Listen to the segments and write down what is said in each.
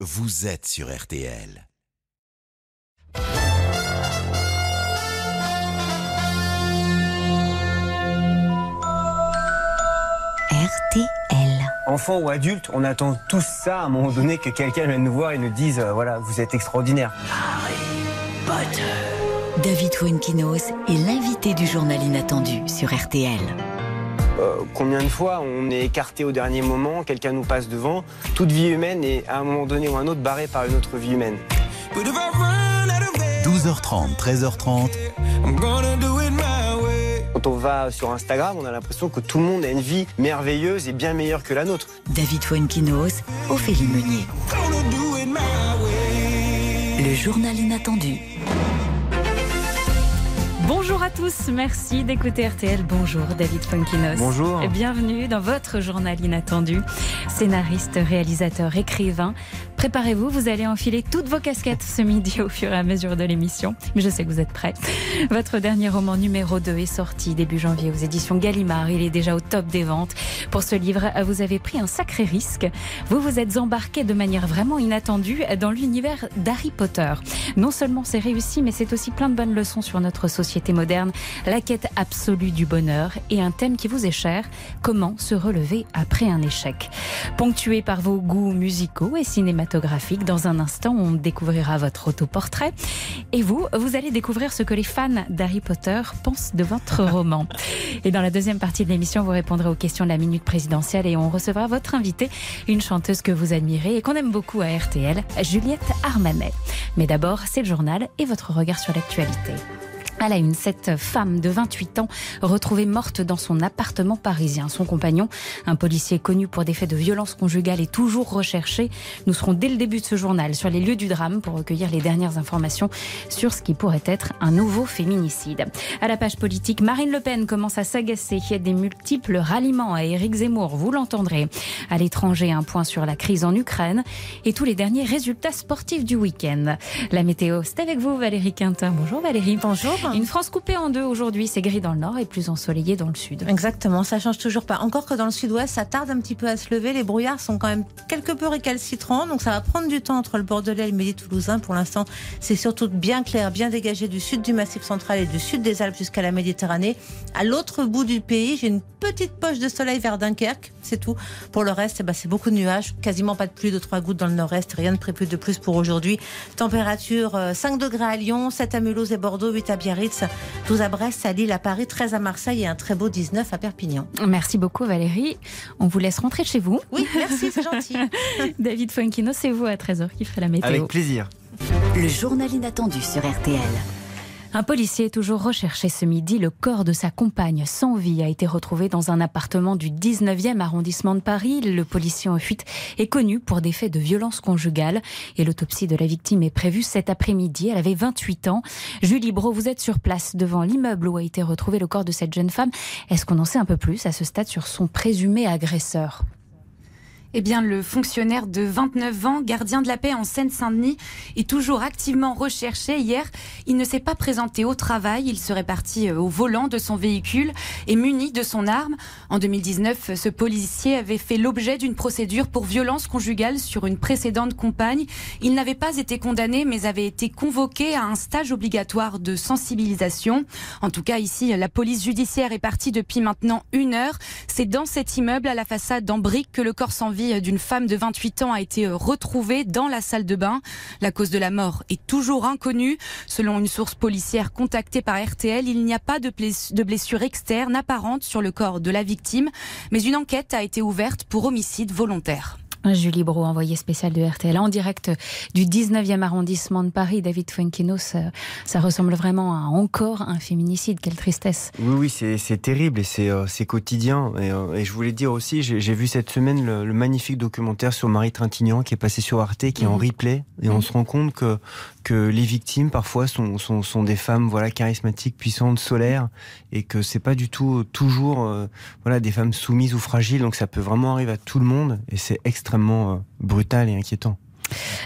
vous êtes sur RTL. RTL. Enfant ou adulte, on attend tous ça à un moment donné que quelqu'un vienne nous voir et nous dise euh, voilà, vous êtes extraordinaire. David Fuenkinos est l'invité du journal inattendu sur RTL. Euh, combien de fois on est écarté au dernier moment, quelqu'un nous passe devant, toute vie humaine est à un moment donné ou un autre barrée par une autre vie humaine. 12h30, 13h30, Quand on va sur Instagram, on a l'impression que tout le monde a une vie merveilleuse et bien meilleure que la nôtre. David Fuenkinos, Ophélie Meunier. Le journal inattendu. À tous, merci d'écouter RTL. Bonjour David Funkinos. Bonjour. Et bienvenue dans votre journal inattendu. Scénariste, réalisateur, écrivain. Préparez-vous, vous allez enfiler toutes vos casquettes ce midi au fur et à mesure de l'émission. Mais je sais que vous êtes prêts. Votre dernier roman numéro 2 est sorti début janvier aux éditions Gallimard. Il est déjà au top des ventes. Pour ce livre, vous avez pris un sacré risque. Vous vous êtes embarqué de manière vraiment inattendue dans l'univers d'Harry Potter. Non seulement c'est réussi, mais c'est aussi plein de bonnes leçons sur notre société moderne, la quête absolue du bonheur et un thème qui vous est cher, comment se relever après un échec? Ponctué par vos goûts musicaux et cinématographiques, dans un instant, on découvrira votre autoportrait. Et vous, vous allez découvrir ce que les fans d'Harry Potter pensent de votre roman. Et dans la deuxième partie de l'émission, vous répondrez aux questions de la minute présidentielle et on recevra votre invitée, une chanteuse que vous admirez et qu'on aime beaucoup à RTL, Juliette Armanet. Mais d'abord, c'est le journal et votre regard sur l'actualité. À la une, cette femme de 28 ans retrouvée morte dans son appartement parisien. Son compagnon, un policier connu pour des faits de violence conjugale, est toujours recherché. Nous serons dès le début de ce journal sur les lieux du drame pour recueillir les dernières informations sur ce qui pourrait être un nouveau féminicide. À la page politique, Marine Le Pen commence à s'agacer des multiples ralliements à Éric Zemmour. Vous l'entendrez. À l'étranger, un point sur la crise en Ukraine et tous les derniers résultats sportifs du week-end. La météo, c'est avec vous Valérie Quintin. Bonjour Valérie. Bonjour. Une France coupée en deux aujourd'hui, c'est gris dans le nord et plus ensoleillé dans le sud. Exactement, ça change toujours pas. Encore que dans le sud-ouest, ça tarde un petit peu à se lever. Les brouillards sont quand même quelque peu récalcitrants, donc ça va prendre du temps entre le Bordelais et le Midi-Toulousain. Pour l'instant, c'est surtout bien clair, bien dégagé du sud du Massif central et du sud des Alpes jusqu'à la Méditerranée. À l'autre bout du pays, j'ai une petite poche de soleil vers Dunkerque, c'est tout. Pour le reste, eh ben, c'est beaucoup de nuages, quasiment pas de pluie, de trois gouttes dans le nord-est, rien de prévu de plus pour aujourd'hui. Température euh, 5 degrés à Lyon, 7 à Mulhouse et Bordeaux, 8 à Biarritz, 12 à Brest, à Lille, à Paris, 13 à Marseille et un très beau 19 à Perpignan. Merci beaucoup Valérie. On vous laisse rentrer chez vous. Oui, merci, c'est gentil. David Funkino, c'est vous à 13h qui ferait la météo. Avec plaisir. Le journal inattendu sur RTL. Un policier est toujours recherché ce midi. Le corps de sa compagne sans vie a été retrouvé dans un appartement du 19e arrondissement de Paris. Le policier en fuite est connu pour des faits de violence conjugale et l'autopsie de la victime est prévue cet après-midi. Elle avait 28 ans. Julie Bro, vous êtes sur place devant l'immeuble où a été retrouvé le corps de cette jeune femme. Est-ce qu'on en sait un peu plus à ce stade sur son présumé agresseur? Eh bien, le fonctionnaire de 29 ans, gardien de la paix en Seine-Saint-Denis, est toujours activement recherché. Hier, il ne s'est pas présenté au travail. Il serait parti euh, au volant de son véhicule et muni de son arme. En 2019, ce policier avait fait l'objet d'une procédure pour violence conjugale sur une précédente compagne. Il n'avait pas été condamné, mais avait été convoqué à un stage obligatoire de sensibilisation. En tout cas, ici, la police judiciaire est partie depuis maintenant une heure. C'est dans cet immeuble, à la façade en briques, que le corps sans vie d'une femme de 28 ans a été retrouvé dans la salle de bain. La cause de la mort est toujours inconnue. Selon une source policière contactée par RTL, il n'y a pas de blessure externe apparente sur le corps de la victime, mais une enquête a été ouverte pour homicide volontaire. Julie Bro, envoyée spéciale de RTL, en direct du 19e arrondissement de Paris. David Fuenquino, ça, ça ressemble vraiment à encore un féminicide. Quelle tristesse. Oui, oui, c'est terrible et c'est euh, quotidien. Et, euh, et je voulais dire aussi, j'ai vu cette semaine le, le magnifique documentaire sur Marie Trintignant qui est passé sur Arte, qui est en replay. Et on se rend compte que, que les victimes, parfois, sont, sont, sont des femmes voilà, charismatiques, puissantes, solaires, et que c'est pas du tout toujours euh, voilà, des femmes soumises ou fragiles. Donc ça peut vraiment arriver à tout le monde et c'est extrêmement euh, brutal et inquiétant.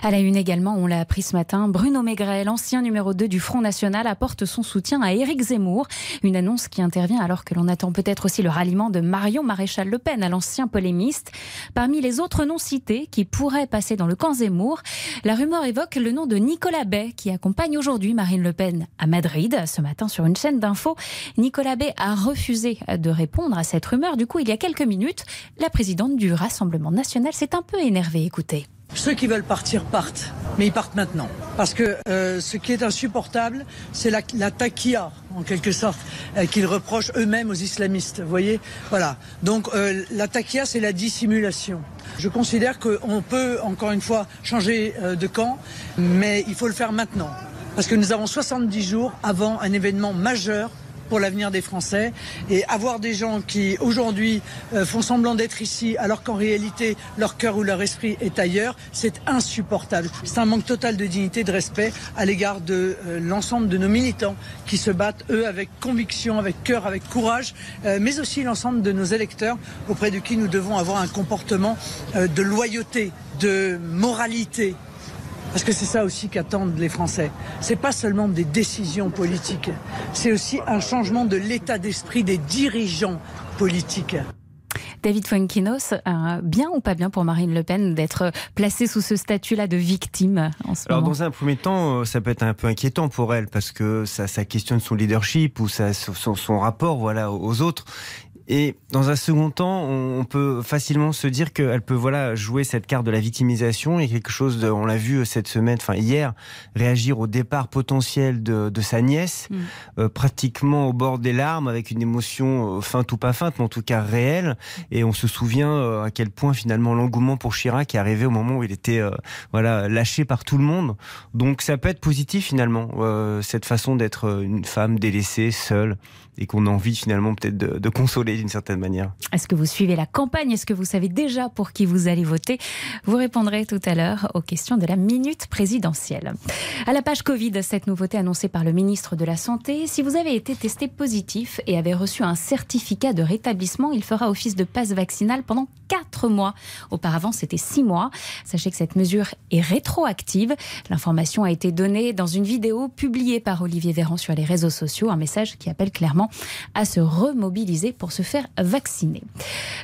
À la une également, on l'a appris ce matin, Bruno Maigret, l'ancien numéro 2 du Front National, apporte son soutien à Éric Zemmour. Une annonce qui intervient alors que l'on attend peut-être aussi le ralliement de Marion Maréchal Le Pen à l'ancien polémiste. Parmi les autres noms cités qui pourraient passer dans le camp Zemmour, la rumeur évoque le nom de Nicolas Bay qui accompagne aujourd'hui Marine Le Pen à Madrid. Ce matin sur une chaîne d'infos, Nicolas Bay a refusé de répondre à cette rumeur. Du coup, il y a quelques minutes, la présidente du Rassemblement national s'est un peu énervée. Écoutez. Ceux qui veulent partir partent, mais ils partent maintenant. Parce que euh, ce qui est insupportable, c'est la, la taquilla, en quelque sorte, euh, qu'ils reprochent eux-mêmes aux islamistes. Vous voyez? Voilà. Donc euh, la taquilla, c'est la dissimulation. Je considère qu'on peut, encore une fois, changer euh, de camp, mais il faut le faire maintenant. Parce que nous avons 70 jours avant un événement majeur pour l'avenir des Français. Et avoir des gens qui aujourd'hui euh, font semblant d'être ici alors qu'en réalité leur cœur ou leur esprit est ailleurs, c'est insupportable. C'est un manque total de dignité, de respect à l'égard de euh, l'ensemble de nos militants qui se battent, eux, avec conviction, avec cœur, avec courage, euh, mais aussi l'ensemble de nos électeurs auprès de qui nous devons avoir un comportement de loyauté, de moralité, parce que c'est ça aussi qu'attendent les Français. C'est pas seulement des décisions politiques, c'est aussi un changement de l'état d'esprit des dirigeants politiques. David Fuenkinos, euh, bien ou pas bien pour Marine Le Pen d'être placée sous ce statut-là de victime en ce Alors moment dans un premier temps, euh, ça peut être un peu inquiétant pour elle parce que ça, ça questionne son leadership ou ça, son, son rapport voilà aux autres. Et dans un second temps, on peut facilement se dire qu'elle peut voilà jouer cette carte de la victimisation et quelque chose, de, on l'a vu cette semaine, enfin hier, réagir au départ potentiel de, de sa nièce, Mm. euh, pratiquement au bord des larmes, avec une émotion euh, feinte ou pas feinte, mais en tout cas réelle. Et on se souvient euh, à quel point finalement l'engouement pour Chirac est arrivé au moment où il était voilà lâché par tout le monde. Donc ça peut être positif finalement cette façon d'être une femme délaissée, seule et qu'on a envie finalement peut-être de, de consoler d'une certaine manière. Est-ce que vous suivez la campagne? Est-ce que vous savez déjà pour qui vous allez voter? Vous répondrez tout à l'heure aux questions de la minute présidentielle. À la page Covid, cette nouveauté annoncée par le ministre de la Santé, si vous avez été testé positif et avez reçu un certificat de rétablissement, il fera office de passe vaccinal pendant 4 mois. Auparavant, c'était 6 mois. Sachez que cette mesure est rétroactive. L'information a été donnée dans une vidéo publiée par Olivier Véran sur les réseaux sociaux, un message qui appelle clairement à se remobiliser pour se faire vacciner.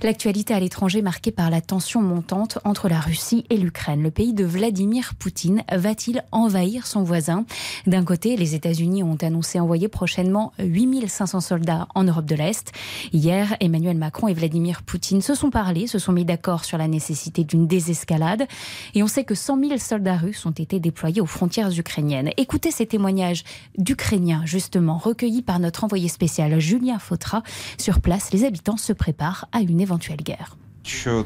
L'actualité à l'étranger marquée par la tension montante entre la Russie et l'Ukraine. Le pays de Vladimir Poutine va-t-il envahir son voisin? D'un côté, les États-Unis ont annoncé envoyer prochainement 8500 soldats en Europe de l'Est. Hier, Emmanuel Macron et Vladimir Poutine se sont parlé, se sont mis d'accord sur la nécessité d'une désescalade. Et on sait que 100 000 soldats russes ont été déployés aux frontières ukrainiennes. Écoutez ces témoignages d'Ukrainiens, justement, recueillis par notre envoyé spécial Julien Fautra. Sur place, les habitants se préparent à une éventuelle guerre.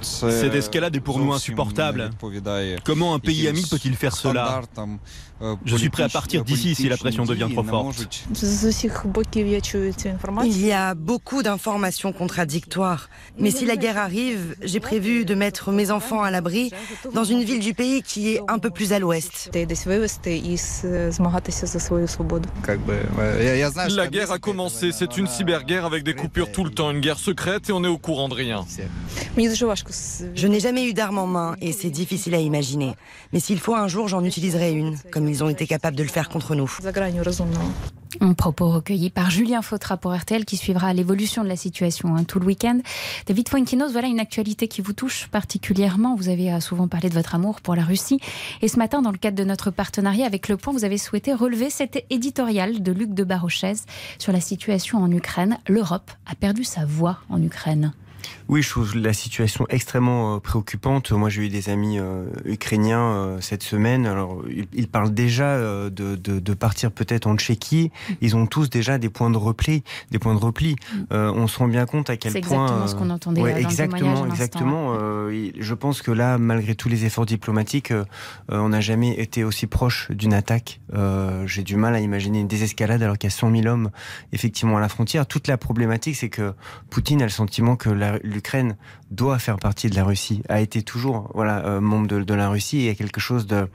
Cette escalade est pour nous insupportable. Comment un pays ami peut-il faire cela? Je suis prêt à partir d'ici si la pression devient trop forte. Il y a beaucoup d'informations contradictoires. Mais si la guerre arrive, j'ai prévu de mettre mes enfants à l'abri dans une ville du pays qui est un peu plus à l'ouest. La guerre a commencé, c'est une cyberguerre avec des coupures tout le temps, une guerre secrète et on est au courant de rien. Je n'ai jamais eu d'arme en main et c'est difficile à imaginer. Mais s'il faut un jour, j'en utiliserai une, comme ils ont été capables de le faire contre nous. Un propos recueilli par Julien Fautra pour RTL qui suivra l'évolution de la situation hein, tout le week-end. David Fuenkinos, voilà une actualité qui vous touche particulièrement. Vous avez euh, souvent parlé de votre amour pour la Russie. Et ce matin, dans le cadre de notre partenariat avec Le Point, vous avez souhaité relever cet éditorial de Luc de Barochez sur la situation en Ukraine. L'Europe a perdu sa voix en Ukraine. Oui, je trouve la situation extrêmement euh, préoccupante. Moi, j'ai eu des amis euh, ukrainiens euh, cette semaine. Alors, ils, ils parlent déjà euh, de, de, de, partir peut-être en Tchéquie. Ils ont tous déjà des points de repli, des points de repli. Euh, on se rend bien compte à quel C'est point. exactement ce qu'on entendait ouais, dans le exactement, l'instant. exactement. Euh, je pense que là, malgré tous les efforts diplomatiques, euh, on n'a jamais été aussi proche d'une attaque. Euh, j'ai du mal à imaginer une désescalade alors qu'il y a 100 000 hommes effectivement à la frontière. Toute la problématique, c'est que Poutine a le sentiment que la- l'Ukraine doit faire partie de la Russie, a été toujours voilà euh, membre de, la Russie et il y a quelque chose de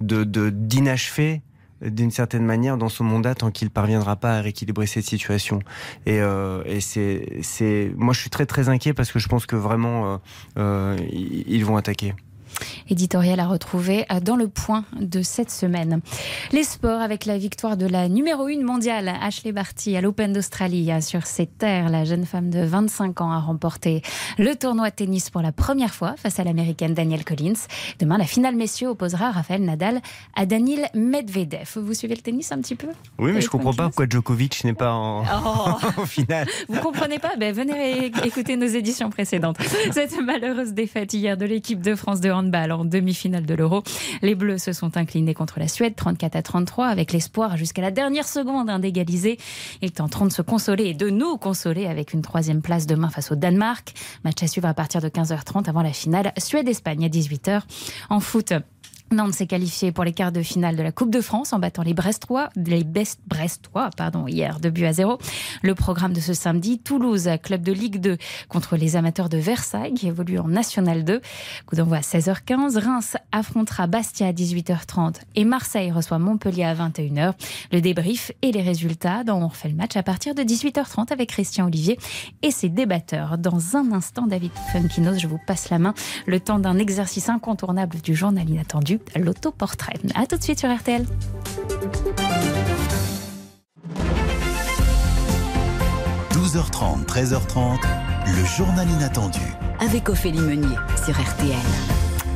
d'inachevé d'une certaine manière dans son mandat tant qu'il parviendra pas à rééquilibrer cette situation. Et, euh, et c'est moi je suis très très inquiet parce que je pense que vraiment euh, ils vont attaquer Éditorial à retrouver euh, dans le point de cette semaine. Les sports avec la victoire de la numéro 1 mondiale, Ashley Barty, à l'Open d'Australie. Sur ses terres, la jeune femme de 25 ans a remporté le tournoi de tennis pour la première fois face à l'américaine Danielle Collins. Demain, la finale messieurs opposera Raphaël Nadal à Daniel Medvedev. Vous suivez le tennis un petit peu? Oui, mais je comprends pas pourquoi Djokovic n'est pas en, oh. finale. Vous comprenez pas? Ben, Venez écouter nos éditions précédentes. Cette malheureuse défaite hier de l'équipe de France de handball en demi-finale de l'Euro. Les Bleus se sont inclinés contre la Suède 34 à 33 avec l'espoir jusqu'à la dernière seconde hein, d'égaliser. Ils tenteront de se consoler et de nous consoler avec une troisième place demain face au Danemark. Match à suivre à partir de 15h30 avant la finale Suède-Espagne à 18h. En foot, Nantes s'est qualifié pour les quarts de finale de la Coupe de France en battant les Brestois, les Brestois pardon, hier de but à zéro. Le programme de ce samedi, Toulouse, club de Ligue 2 contre les amateurs de Versailles qui évolue en National 2. Coup d'envoi à 16h15. Reims affrontera Bastia à 18h30 et Marseille reçoit Montpellier à 21h. Le débrief et les résultats dont on refait le match à partir de 18h30 avec Christian Olivier et ses débatteurs. Dans un instant, David Funkinos, je vous passe la main le temps d'un exercice incontournable du journal inattendu l'autoportrait. A tout de suite sur RTL. « 12h30, 13h30, le journal inattendu. Avec Ophélie Meunier sur RTL.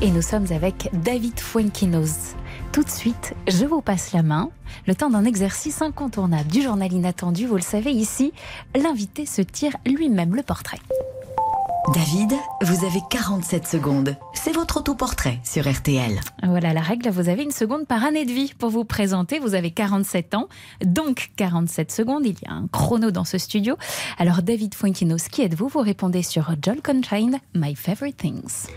Et nous sommes avec David Fuenquinos. Tout de suite, je vous passe la main. Le temps d'un exercice incontournable du journal inattendu. Vous le savez ici, l'invité se tire lui-même le portrait. David, vous avez 47 secondes. C'est votre autoportrait sur RTL. Voilà la règle, vous avez une seconde par année de vie pour vous présenter. Vous avez 47 ans, donc 47 secondes. Il y a un chrono dans ce studio. Alors David Fuenquinos, qui êtes-vous? Vous répondez sur Joel Contrain, My Favorite Things.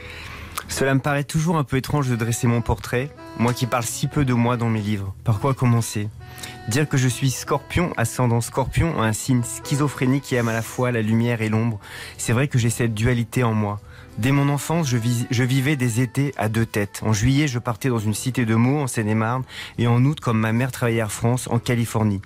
Cela me paraît toujours un peu étrange de dresser mon portrait, moi qui parle si peu de moi dans mes livres. Par quoi commencer? Dire que je suis scorpion, ascendant scorpion, un signe schizophrénique qui aime à la fois la lumière et l'ombre. C'est vrai que j'ai cette dualité en moi. Dès mon enfance, je, je, vivais des étés à deux têtes. En juillet, je partais dans une cité de Meaux, en Seine-et-Marne, et en août, comme ma mère travaillait à France, en Californie.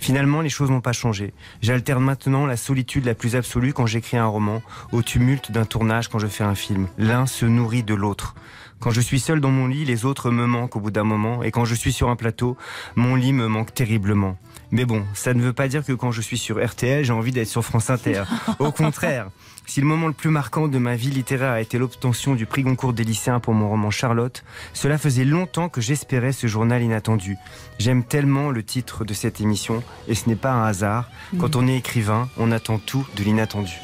Finalement, les choses n'ont pas changé. J'alterne maintenant la solitude la plus absolue quand j'écris un roman, au tumulte d'un tournage quand je fais un film. L'un se nourrit de l'autre. Quand je suis seul dans mon lit, les autres me manquent au bout d'un moment, et quand je suis sur un plateau, mon lit me manque terriblement. Mais bon, ça ne veut pas dire que quand je suis sur RTL, j'ai envie d'être sur France Inter. Au contraire, si le moment le plus marquant de ma vie littéraire a été l'obtention du prix Goncourt des lycéens pour mon roman Charlotte, cela faisait longtemps que j'espérais ce journal inattendu. J'aime tellement le titre de cette émission, et ce n'est pas un hasard. Quand mm. on est écrivain, on attend tout de l'inattendu.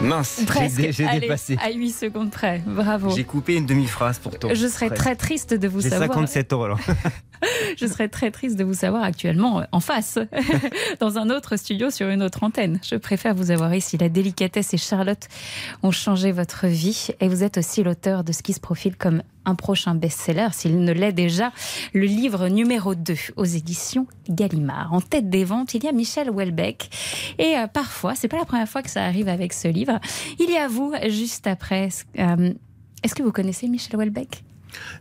Mince, j'ai dépassé. À 8 secondes près, bravo. J'ai coupé une demi-phrase pourtant. Je serais très triste de vous savoir. J'ai 57 ans alors. Je serais très triste de vous savoir actuellement en face, dans un autre studio sur une autre antenne. Je préfère vous avoir ici. La délicatesse et Charlotte ont changé votre vie et vous êtes aussi l'auteur de ce qui se profile comme un prochain best-seller, s'il ne l'est déjà, le livre numéro 2 aux éditions Gallimard. En tête des ventes, il y a Michel Houellebecq. Et euh, parfois, c'est pas la première fois que ça arrive avec ce livre, il y a vous juste après. Euh, est-ce que vous connaissez Michel Houellebecq?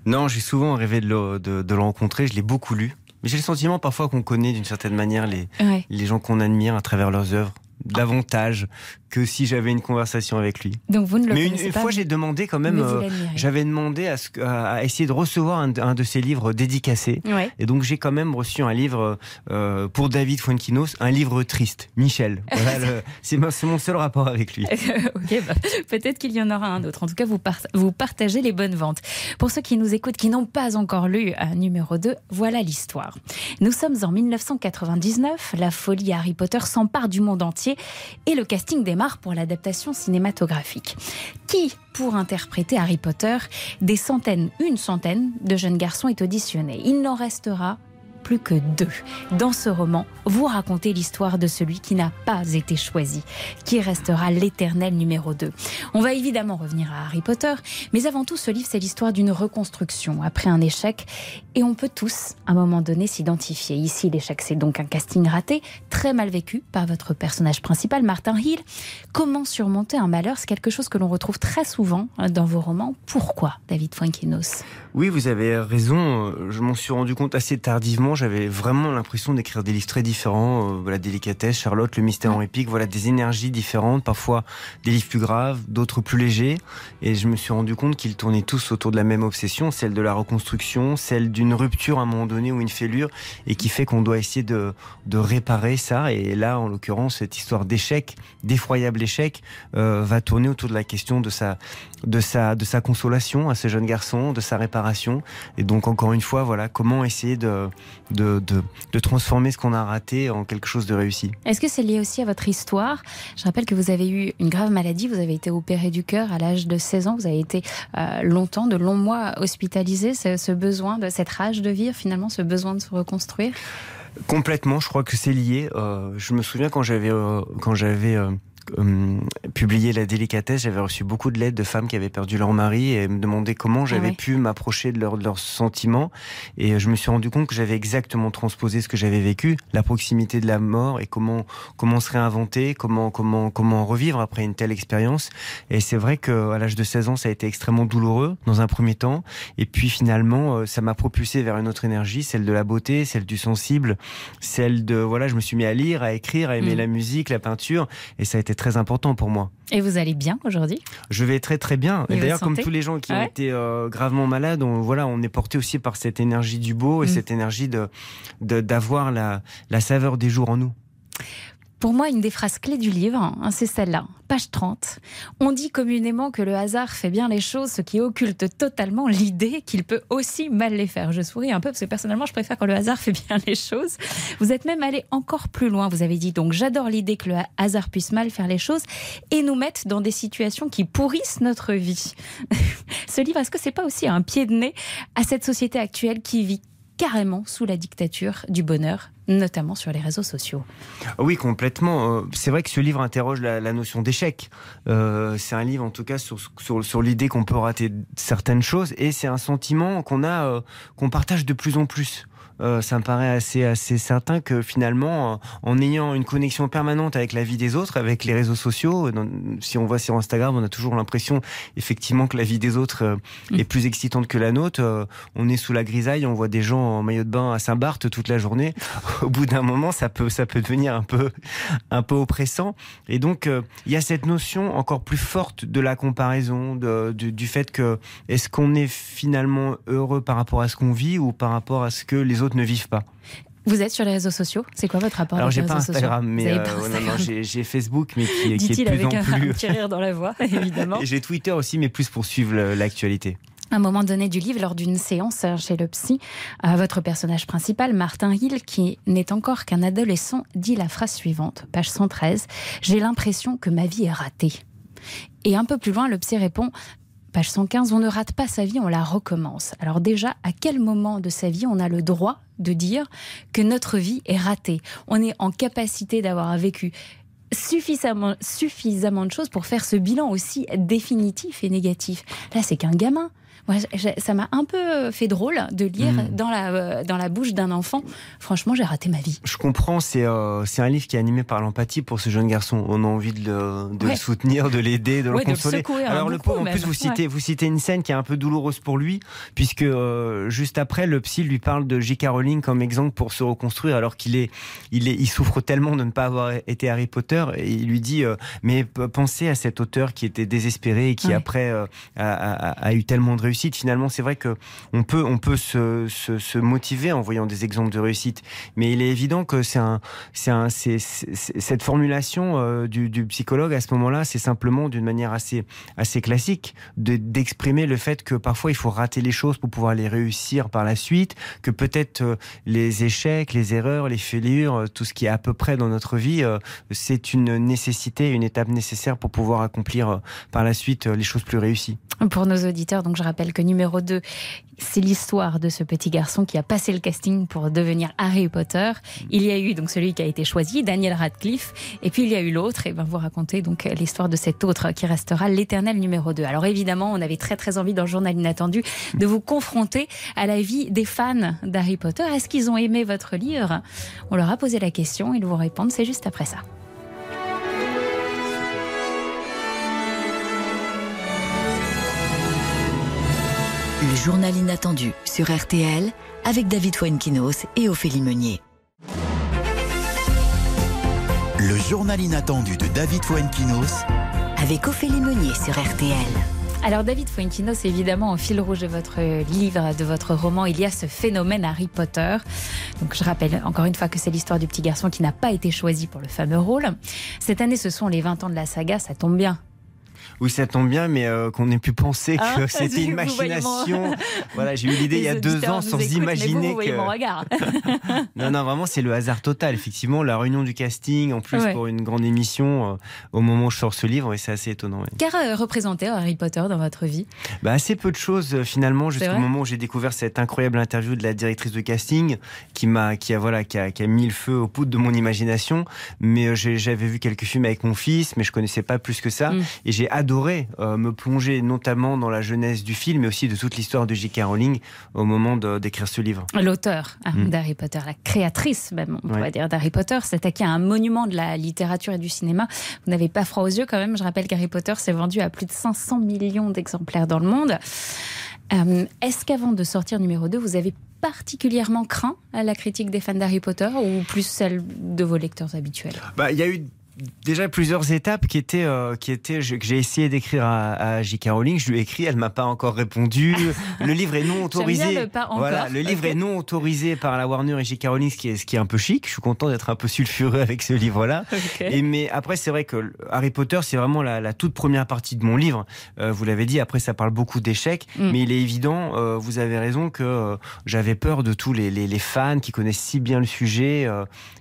Non, j'ai souvent rêvé de le, de, le rencontrer. Je l'ai beaucoup lu. Mais j'ai le sentiment parfois qu'on connaît d'une certaine manière les, les gens qu'on admire à travers leurs œuvres davantage que si j'avais une conversation avec lui. Donc vous ne le Mais une, fois, j'ai demandé quand même, euh, j'avais demandé à, ce, à, essayer de recevoir un, de ses livres dédicacés. Et donc j'ai quand même reçu un livre euh, pour David Fuenquinos, un livre triste, Michel. c'est mon seul rapport avec lui. ok, bah, peut-être qu'il y en aura un autre. En tout cas, vous, vous partagez les bonnes ventes. Pour ceux qui nous écoutent, qui n'ont pas encore lu un numéro 2, voilà l'histoire. Nous sommes en 1999, la folie Harry Potter s'empare du monde entier et le casting démarre pour l'adaptation cinématographique. Qui, pour interpréter Harry Potter, des centaines, une centaine de jeunes garçons est auditionné. Il n'en restera plus que deux. Dans ce roman, vous racontez l'histoire de celui qui n'a pas été choisi, qui restera l'éternel numéro 2. On va évidemment revenir à Harry Potter, mais avant tout, ce livre, c'est l'histoire d'une reconstruction après un échec, et on peut tous, à un moment donné, s'identifier. Ici, l'échec, c'est donc un casting raté, très mal vécu par votre personnage principal, Martin Hill. Comment surmonter un malheur? C'est quelque chose que l'on retrouve très souvent dans vos romans. Pourquoi, David Fuenquinos Oui, vous avez raison. Je m'en suis rendu compte assez tardivement j'avais vraiment l'impression d'écrire des livres très différents. la délicatesse, Charlotte, le mystère en épique, voilà des énergies différentes, parfois des livres plus graves, d'autres plus légers. Et je me suis rendu compte qu'ils tournaient tous autour de la même obsession, celle de la reconstruction, celle d'une rupture à un moment donné ou une fêlure, et qui fait qu'on doit essayer de, de réparer ça. Et là, en l'occurrence, cette histoire d'échec, d'effroyable échec, euh, va tourner autour de la question de sa, de sa, de sa consolation à ce jeune garçon, de sa réparation. Et donc, encore une fois, voilà, comment essayer de, de, de, de transformer ce qu'on a raté en quelque chose de réussi. Est-ce que c'est lié aussi à votre histoire? Je rappelle que vous avez eu une grave maladie, vous avez été opéré du cœur à l'âge de 16 ans, vous avez été euh, longtemps, de longs mois hospitalisé, ce, ce besoin de cette rage de vivre, finalement, ce besoin de se reconstruire? Complètement, je crois que c'est lié. Euh, je me souviens quand j'avais euh, quand j'avais euh, euh, publié La délicatesse, j'avais reçu beaucoup de lettres de femmes qui avaient perdu leur mari et me demandaient comment ah j'avais pu m'approcher de, leur, de leurs sentiments. Et je me suis rendu compte que j'avais exactement transposé ce que j'avais vécu, la proximité de la mort et comment comment se réinventer, comment comment comment revivre après une telle expérience. Et c'est vrai que à l'âge de 16 ans, ça a été extrêmement douloureux dans un premier temps, et puis finalement, euh, ça m'a propulsé vers une autre énergie, celle de la beauté, celle du sensible, celle de voilà, je me suis mis à lire, à écrire, à aimer mm. la musique, la peinture, et ça a été très important pour moi. Et vous allez bien aujourd'hui? Je vais très très bien. Et d'ailleurs, comme tous les gens qui ont été euh, gravement malades, on, voilà, on est porté aussi par cette énergie du beau et mm. cette énergie de d'avoir la, la saveur des jours en nous. Pour moi, une des phrases clés du livre, hein, c'est celle-là, page 30. On dit communément que le hasard fait bien les choses, ce qui occulte totalement l'idée qu'il peut aussi mal les faire. Je souris un peu parce que personnellement, je préfère quand le hasard fait bien les choses. Vous êtes même allé encore plus loin. Vous avez dit donc, j'adore l'idée que le hasard puisse mal faire les choses et nous mettre dans des situations qui pourrissent notre vie. Ce livre, est-ce que c'est pas aussi un pied de nez à cette société actuelle qui vit carrément sous la dictature du bonheur, notamment sur les réseaux sociaux. Oui, complètement. Euh, c'est vrai que ce livre interroge la, notion d'échec. Euh, c'est un livre, en tout cas, sur, sur, l'idée qu'on peut rater certaines choses, et c'est un sentiment qu'on a, euh, qu'on partage de plus en plus. Euh, ça me paraît assez, assez certain que finalement, euh, en ayant une connexion permanente avec la vie des autres, avec les réseaux sociaux, si on voit sur Instagram, on a toujours l'impression effectivement que la vie des autres euh, mm. est plus excitante que la nôtre. on est sous la grisaille, on voit des gens en maillot de bain à Saint-Barth toute la journée. Au bout d'un moment, ça peut, ça peut devenir un peu, un peu oppressant. Et donc, il y a cette notion encore plus forte de la comparaison, de, du fait que est-ce qu'on est finalement heureux par rapport à ce qu'on vit ou par rapport à ce que les autres ne vivent pas. Vous êtes sur les réseaux sociaux C'est quoi votre rapport Alors j'ai pas, Instagram, mais euh, j'ai Facebook, mais qui, qui est de plus en plus. Un petit rire dans la voix, évidemment. j'ai Twitter aussi, mais plus pour suivre l'actualité. À un moment donné du livre, lors d'une séance chez le psy, euh, votre personnage principal, Martin Hill, qui n'est encore qu'un adolescent, dit la phrase suivante, page 113 J'ai l'impression que ma vie est ratée. Et un peu plus loin, le psy répond Page 115, on ne rate pas sa vie, on la recommence. Alors déjà, à quel moment de sa vie on a le droit de dire que notre vie est ratée? On est en capacité d'avoir vécu suffisamment, suffisamment de choses pour faire ce bilan aussi définitif et négatif. Là, c'est qu'un gamin ça m'a un peu fait drôle de lire dans, la, euh, dans la bouche d'un enfant. Franchement, j'ai raté ma vie. Je comprends, c'est euh, c'est un livre qui est animé par l'empathie pour ce jeune garçon. On a envie de le, de le soutenir, de l'aider, de le consoler. Alors le pauvre, en plus, vous citez, vous citez une scène qui est un peu douloureuse pour lui, puisque euh, juste après, le psy lui parle de J.K. Rowling comme exemple pour se reconstruire, alors qu'il est, il est, il souffre tellement de ne pas avoir été Harry Potter, et il lui dit, mais pensez à cet auteur qui était désespéré et qui après a, a, a, eu tellement de réussite Finalement, c'est vrai que on peut, se, motiver en voyant des exemples de réussite, mais il est évident que c'est un, c'est un, c'est, cette formulation euh, du, du, psychologue à ce moment-là, c'est simplement d'une manière assez, assez classique d'exprimer le fait que parfois il faut rater les choses pour pouvoir les réussir par la suite, que peut-être euh, les échecs, les erreurs, les fêlures, euh, tout ce qui est à peu près dans notre vie, c'est une nécessité, une étape nécessaire pour pouvoir accomplir par la suite les choses plus réussies. Pour nos auditeurs, donc je rappelle que numéro 2, c'est l'histoire de ce petit garçon qui a passé le casting pour devenir Harry Potter. Il y a eu donc celui qui a été choisi, Daniel Radcliffe, et puis il y a eu l'autre, et ben vous raconter donc l'histoire de cet autre qui restera l'éternel numéro 2. Alors évidemment, on avait très très envie dans le journal inattendu de vous confronter à la vie des fans d'Harry Potter. Est-ce qu'ils ont aimé votre livre? On leur a posé la question, ils vous répondent, c'est juste après ça. Le journal inattendu sur RTL avec David Fuenkinos et Ophélie Meunier. Le journal inattendu de David Fuenkinos avec Ophélie Meunier sur RTL. Alors David Fuenkinos, évidemment, au fil rouge de votre livre, de votre roman, il y a ce phénomène Harry Potter. Donc je rappelle encore une fois que c'est l'histoire du petit garçon qui n'a pas été choisi pour le fameux rôle. Cette année, ce sont les 20 ans de la saga, ça tombe bien. Oui, ça tombe bien, mais euh, qu'on ait pu penser que ah, c'était une machination. voilà, j'ai eu l'idée il y a deux ans sans imaginer que. Mon regard. non, non, vraiment, c'est le hasard total. Effectivement, la réunion du casting, en plus pour une grande émission, euh, au moment où je sors ce livre, et c'est assez étonnant. Qu'a euh, représenté Harry Potter dans votre vie? Bah, Assez peu de choses, finalement, jusqu'au moment où j'ai découvert cette incroyable interview de la directrice de casting qui m'a, qui a, voilà, qui a, qui a mis le feu aux poudres de mon imagination. Mais j'avais vu quelques films avec mon fils, mais je connaissais pas plus que ça. Mm. Et j'ai adoré euh, me plonger notamment dans la jeunesse du film, mais aussi de toute l'histoire de J.K. Rowling au moment d'écrire ce livre. L'auteur hein, mm. d'Harry Potter, la créatrice même, on pourrait dire, d'Harry Potter, s'attaquer à un monument de la littérature et du cinéma. Vous n'avez pas froid aux yeux quand même. Je rappelle qu'Harry Potter s'est vendu à plus de 500 millions d'exemplaires dans le monde. Euh, est-ce qu'avant de sortir numéro 2, vous avez particulièrement craint à la critique des fans d'Harry Potter ou plus celle de vos lecteurs habituels? Bah, Il y a eu déjà plusieurs étapes qui étaient, euh, qui étaient que j'ai essayé d'écrire à, à J.K. Rowling. Je lui ai écrit, elle m'a pas encore répondu. Le livre est non autorisé. Le voilà, le livre est non autorisé par la Warner et J.K. Rowling, ce qui est, ce qui est un peu chic. Je suis content d'être un peu sulfureux avec ce livre-là. Et mais après, c'est vrai que Harry Potter, c'est vraiment la, la, toute première partie de mon livre. Euh, vous l'avez dit. Après, ça parle beaucoup d'échecs, mm. mais il est évident. Euh, vous avez raison que j'avais peur de tous les, les, les, fans qui connaissent si bien le sujet.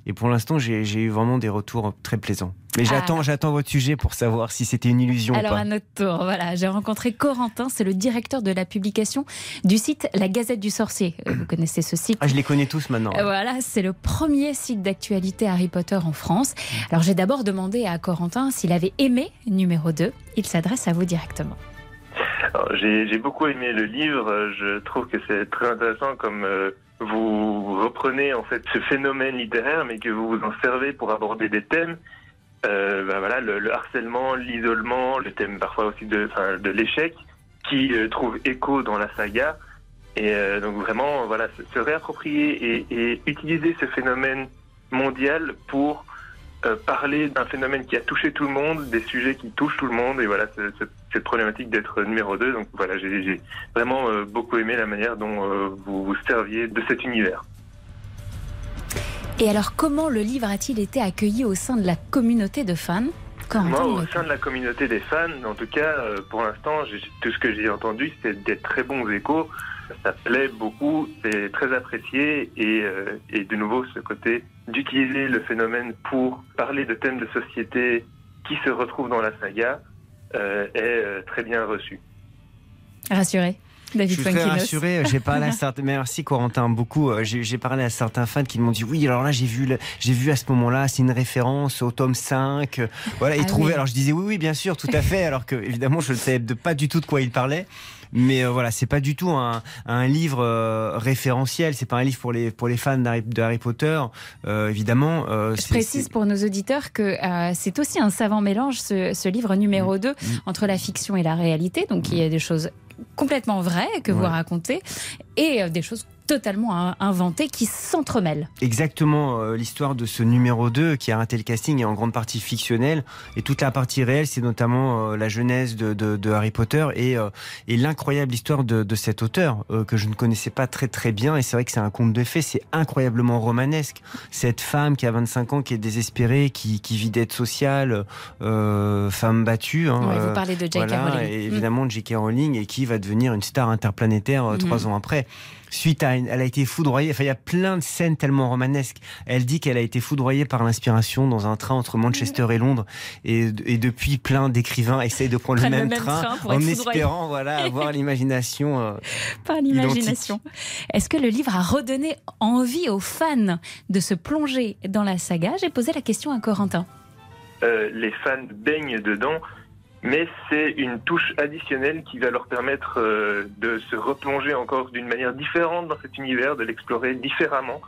Et pour l'instant, j'ai eu vraiment des retours très plaisants. Mais ah. j'attends, j'attends votre sujet pour savoir si c'était une illusion Alors, ou pas. à notre tour, voilà, j'ai rencontré Corentin, c'est le directeur de la publication du site La Gazette du Sorcier. Euh, vous connaissez ce site ah, Je les connais tous maintenant. Euh, voilà, c'est le premier site d'actualité Harry Potter en France. Alors, j'ai d'abord demandé à Corentin s'il avait aimé numéro 2. Il s'adresse à vous directement. J'ai beaucoup aimé le livre. Je trouve que c'est très intéressant comme euh, vous reprenez en fait ce phénomène littéraire, mais que vous vous en servez pour aborder des thèmes ben voilà, le, harcèlement, l'isolement, le thème parfois aussi de, de l'échec, qui euh, trouve écho dans la saga. Et euh, donc vraiment, voilà, se, réapproprier et, utiliser ce phénomène mondial pour parler d'un phénomène qui a touché tout le monde, des sujets qui touchent tout le monde. Et voilà, cette problématique d'être numéro 2. Donc voilà, j'ai vraiment beaucoup aimé la manière dont vous vous serviez de cet univers. Et alors, comment le livre a-t-il été accueilli au sein de la communauté de fans? Moi, au sein de la communauté des fans, en tout cas, euh, pour l'instant, tout ce que j'ai entendu, c'est des très bons échos. Ça plaît beaucoup, c'est très apprécié et, euh, et de nouveau, ce côté d'utiliser le phénomène pour parler de thèmes de société qui se retrouvent dans la saga euh, est très bien reçu. Rassuré je suis très rassuré. J'ai parlé à certains. Merci Corentin beaucoup. Euh, j'ai parlé à certains fans qui m'ont dit oui. Alors là, j'ai vu, j'ai vu à ce moment-là, c'est une référence au tome 5. Euh, voilà, ils ah trouvaient. Alors je disais oui, oui, bien sûr, tout à fait. Alors que évidemment, je ne savais pas du tout de quoi il parlait. Mais euh, voilà, c'est pas du tout un, un livre euh, référentiel. C'est pas un livre pour les pour les fans d'Harry, Harry Potter, euh, évidemment. Je précise pour nos auditeurs que c'est aussi un savant mélange ce, ce livre numéro 2 mm. mm. entre la fiction et la réalité. Donc il y a des choses complètement vraies que vous racontez et des choses totalement inventé qui s'entremêlent. Exactement, euh, l'histoire de ce numéro 2 qui a raté le casting est en grande partie fictionnelle et toute la partie réelle c'est notamment euh, la genèse de, de, de, Harry Potter et, euh, et l'incroyable histoire de, de, cet auteur que je ne connaissais pas très très bien et c'est vrai que c'est un conte de fées, c'est incroyablement romanesque. Cette femme qui a 25 ans, qui est désespérée, qui, qui vit d'aide sociale, femme battue. Hein, vous parlez de J.K. voilà, Rowling. Et évidemment de J.K. Rowling et qui va devenir une star interplanétaire mm. trois ans après suite à elle a été foudroyée. Enfin, il y a plein de scènes tellement romanesques. Elle dit qu'elle a été foudroyée par l'inspiration dans un train entre Manchester et Londres, et, depuis plein d'écrivains essayent de prendre le même, train, en espérant voilà avoir l'imagination. Euh, par l'imagination. Est-ce que le livre a redonné envie aux fans de se plonger dans la saga? J'ai posé la question à Corentin. Euh, les fans baignent dedans mais c'est une touche additionnelle qui va leur permettre euh, de se replonger encore d'une manière différente dans cet univers, de l'explorer différemment.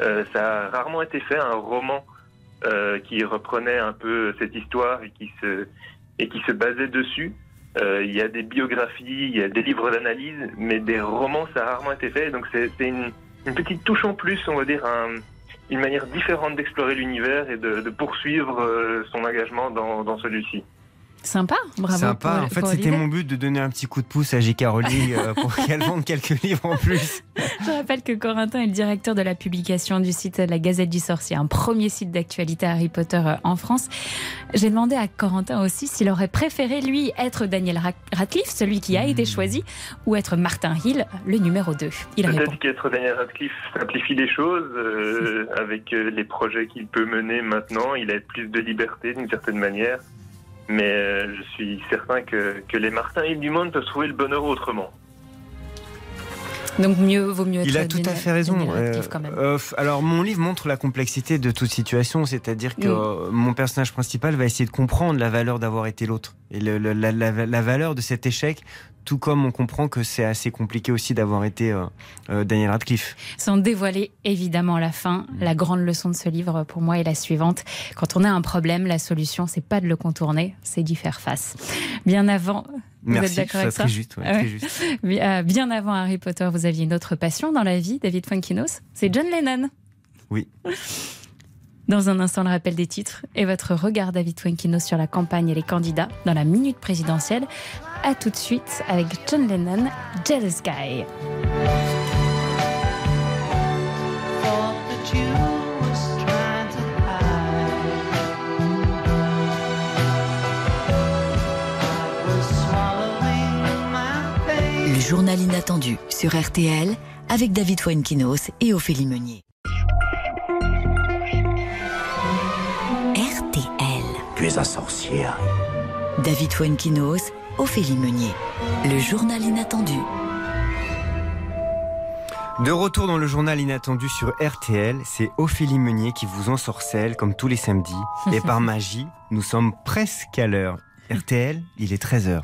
Euh, ça a rarement été fait, un roman euh, qui reprenait un peu cette histoire et qui se, et qui se basait dessus. il y a des biographies, il y a des livres d'analyse, mais des romans, ça a rarement été fait. Donc c'est une, une, petite touche en plus, on va dire, un, une manière différente d'explorer l'univers et de, de poursuivre son engagement dans, dans celui-ci. Sympa, bravo. Sympa. en fait, c'était mon but de donner un petit coup de pouce à J.K. Rowling euh, pour qu'elle vende quelques livres en plus. Je rappelle que Corentin est le directeur de la publication du site La Gazette du Sorcier, un premier site d'actualité Harry Potter euh, en France. J'ai demandé à Corentin aussi s'il aurait préféré, lui, être Daniel Radcliffe, celui qui a hmm. été choisi, ou être Martin Hill, le numéro 2. Il Peut-être qu'être Daniel Radcliffe simplifie les choses euh, avec les projets qu'il peut mener maintenant. Il a plus de liberté d'une certaine manière. Mais euh, je suis certain que, que les Martins et du monde peuvent trouver le bonheur autrement. Donc mieux, vaut mieux être Il a tout à fait raison. Euh, euh, alors mon livre montre la complexité de toute situation, c'est-à-dire que mon personnage principal va essayer de comprendre la valeur d'avoir été l'autre et la, la, la, valeur de cet échec tout comme on comprend que c'est assez compliqué aussi d'avoir été euh, euh, Daniel Radcliffe. Sans dévoiler évidemment la fin, la grande leçon de ce livre pour moi est la suivante. Quand on a un problème, la solution, c'est pas de le contourner, c'est d'y faire face. Bien avant, vous êtes avec ça juste, euh, Bien avant Harry Potter, vous aviez une autre passion dans la vie, David Funkinos, c'est John Lennon. Oui. Dans un instant, le rappel des titres et votre regard, David Twankino, sur la campagne et les candidats dans la minute présidentielle. A tout de suite avec John Lennon, Jealous Guy. Le journal inattendu sur RTL avec David Fuenquinos et Ophélie Meunier. Un sorcier, David Fuenquinos, Ophélie Meunier. Le journal inattendu. De retour dans le journal inattendu sur RTL, c'est Ophélie Meunier qui vous ensorcelle comme tous les samedis. Et par magie, nous sommes presque à l'heure. RTL, il est 13h.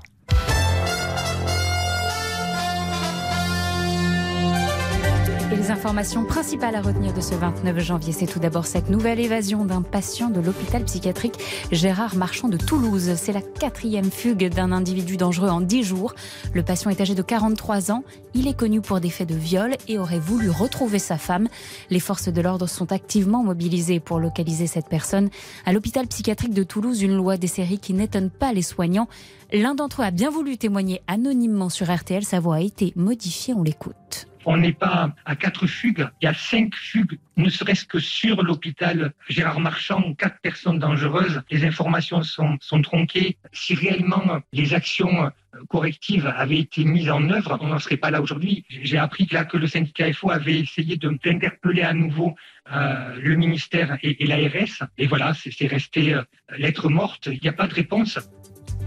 Les informations principales à retenir de ce 29 janvier, c'est tout d'abord cette nouvelle évasion d'un patient de l'hôpital psychiatrique Gérard Marchand de Toulouse. C'est la quatrième fugue d'un individu dangereux en 10 jours. Le patient est âgé de 43 ans. Il est connu pour des faits de viol et aurait voulu retrouver sa femme. Les forces de l'ordre sont activement mobilisées pour localiser cette personne. À l'hôpital psychiatrique de Toulouse, une loi des séries qui n'étonne pas les soignants. L'un d'entre eux a bien voulu témoigner anonymement sur RTL. Sa voix a été modifiée. On l'écoute. On n'est pas à quatre fugues, il y a cinq fugues, ne serait-ce que sur l'hôpital Gérard Marchand, quatre personnes dangereuses. Les informations sont, tronquées. Si réellement les actions correctives avaient été mises en œuvre, on n'en serait pas là aujourd'hui. J'ai appris là que le syndicat FO avait essayé d'interpeller à nouveau euh, le ministère et, l'ARS. Et voilà, c'est resté euh, lettre morte. Il n'y a pas de réponse.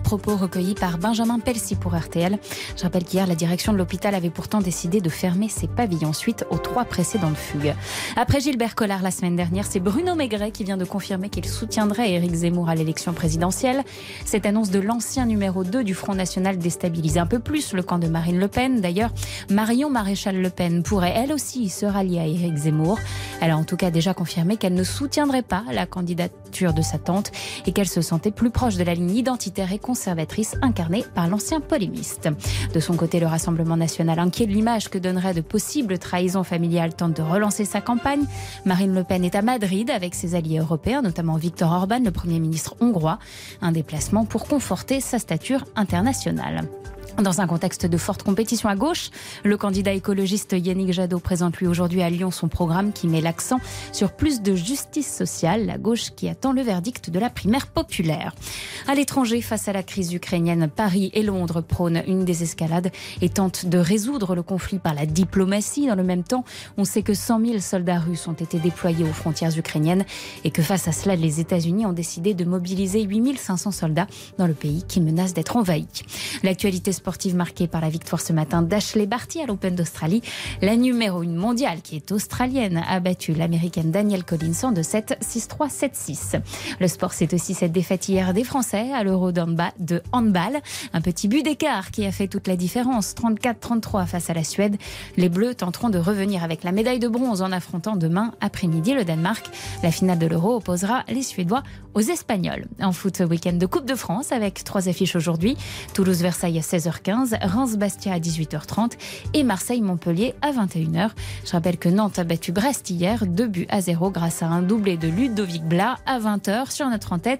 Propos recueillis par Benjamin Pelsi pour RTL. Je rappelle qu'hier, la direction de l'hôpital avait pourtant décidé de fermer ses pavillons suite aux trois précédentes fugues. Après Gilbert Collard la semaine dernière, c'est Bruno Maigret qui vient de confirmer qu'il soutiendrait Éric Zemmour à l'élection présidentielle. Cette annonce de l'ancien numéro 2 du Front National déstabilise un peu plus le camp de Marine Le Pen. D'ailleurs, Marion Maréchal Le Pen pourrait elle aussi se rallier à Éric Zemmour. Elle a en tout cas déjà confirmé qu'elle ne soutiendrait pas la candidature de sa tante et qu'elle se sentait plus proche de la ligne identitaire et conservatrice incarnée par l'ancien polémiste. De son côté, le Rassemblement national, inquiet de l'image que donnerait de possibles trahisons familiales, tente de relancer sa campagne. Marine Le Pen est à Madrid avec ses alliés européens, notamment Viktor Orban, le Premier ministre hongrois. Un déplacement pour conforter sa stature internationale. Dans un contexte de forte compétition à gauche, le candidat écologiste Yannick Jadot présente lui aujourd'hui à Lyon son programme qui met l'accent sur plus de justice sociale, la gauche qui attend le verdict de la primaire populaire. À l'étranger, face à la crise ukrainienne, Paris et Londres prônent une désescalade et tentent de résoudre le conflit par la diplomatie. Dans le même temps, on sait que 100 000 soldats russes ont été déployés aux frontières ukrainiennes et que face à cela, les États-Unis ont décidé de mobiliser 8500 soldats dans le pays qui menace d'être envahi. L'actualité sportive marquée par la victoire ce matin d'Ashley Barty à l'Open d'Australie. La numéro 1 mondiale, qui est australienne, a battu l'américaine Danielle Collinson de 7 6-3, 7-6. Le sport, c'est aussi cette défaite hier des Français à l'Euro de handball. Un petit but d'écart qui a fait toute la différence. 34-33 face à la Suède. Les Bleus tenteront de revenir avec la médaille de bronze en affrontant demain après-midi le Danemark. La finale de l'Euro opposera les Suédois aux Espagnols. En foot, week-end de Coupe de France avec trois affiches aujourd'hui. Toulouse-Versailles à 16h15, Reims-Bastia à 18h30 et Marseille-Montpellier à 21h. Je rappelle que Nantes a battu Brest hier, 2 buts à 0 grâce à un doublé de Ludovic Blas à 20h sur notre antenne,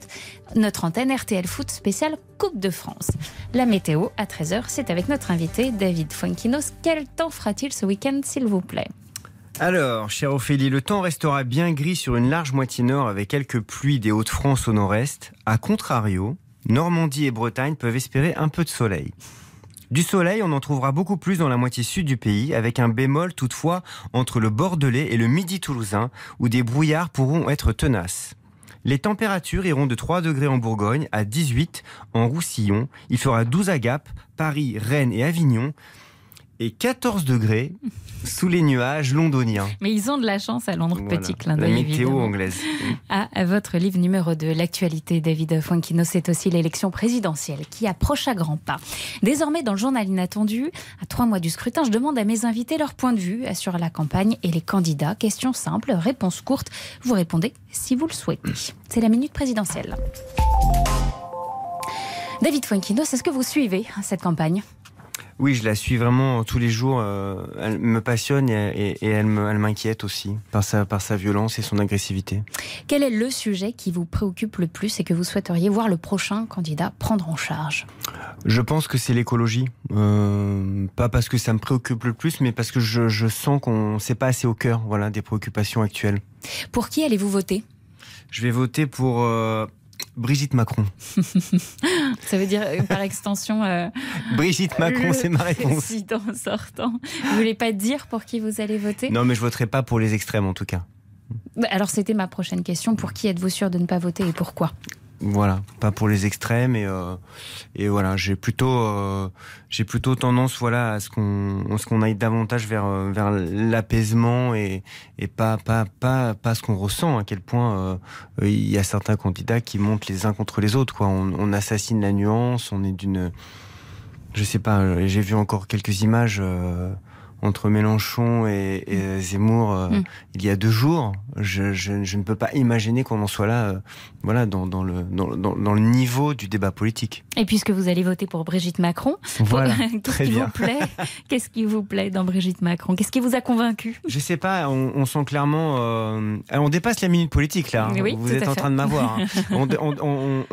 notre antenne RTL Foot spécial Coupe de France. La météo à 13h, c'est avec notre invité David Fuenquinos. Quel temps fera-t-il ce week-end, s'il vous plaît? Alors, chère Ophélie, le temps restera bien gris sur une large moitié nord avec quelques pluies des Hauts-de-France au nord-est. A contrario, Normandie et Bretagne peuvent espérer un peu de soleil. Du soleil, on en trouvera beaucoup plus dans la moitié sud du pays, avec un bémol toutefois entre le Bordelais et le Midi toulousain, où des brouillards pourront être tenaces. Les températures iront de 3 degrés en Bourgogne à 18 en Roussillon. Il fera 12 à Gap, Paris, Rennes et Avignon et 14 degrés sous les nuages londoniens. Mais ils ont de la chance à Londres, petit clin d'œil. La météo anglaise. À, votre livre numéro 2, L'actualité, David Fuenquino, c'est aussi l'élection présidentielle qui approche à grands pas. Désormais, dans le journal inattendu, à trois mois du scrutin, je demande à mes invités leur point de vue sur la campagne et les candidats. Question simple, réponse courte. Vous répondez si vous le souhaitez. C'est la minute présidentielle. David Fuenquinos, est-ce que vous suivez cette campagne? Oui, je la suis vraiment tous les jours. Euh, elle me passionne et, elle m'inquiète aussi par sa, par sa violence et son agressivité. Quel est le sujet qui vous préoccupe le plus et que vous souhaiteriez voir le prochain candidat prendre en charge? Je pense que c'est l'écologie. Euh, pas parce que ça me préoccupe le plus, mais parce que je, je sens qu'on ne pas assez au cœur voilà, des préoccupations actuelles. Pour qui allez-vous voter? Je vais voter pour... Euh, Brigitte Macron. Ça veut dire euh, par extension. Euh, Brigitte Macron, c'est ma réponse. Président sortant. Vous voulez pas dire pour qui vous allez voter? Non, mais je voterai pas pour les extrêmes en tout cas. Bah, alors c'était ma prochaine question. Pour qui êtes-vous sûr de ne pas voter et pourquoi? Voilà, pas pour les extrêmes et euh, et voilà, j'ai plutôt euh, j'ai plutôt tendance voilà à ce qu'on ce qu'on aille davantage vers euh, vers l'apaisement et et pas pas pas pas ce qu'on ressent à quel point il y a certains candidats qui montent les uns contre les autres quoi. On, on assassine la nuance, on est d'une je sais pas, j'ai vu encore quelques images entre Mélenchon et, Zemmour euh, mm. il y a deux jours. Je, je, ne peux pas imaginer qu'on en soit là, euh, voilà, dans, dans le, dans, dans, le niveau du débat politique. Et puisque vous allez voter pour Brigitte Macron, voilà, qu'est-ce qui vous plaît? Qu'est-ce qui vous plaît dans Brigitte Macron? Qu'est-ce qui vous a convaincu? Je sais pas. On, sent clairement, euh, on dépasse la minute politique là. Hein. vous êtes en train de m'avoir. Hein. on,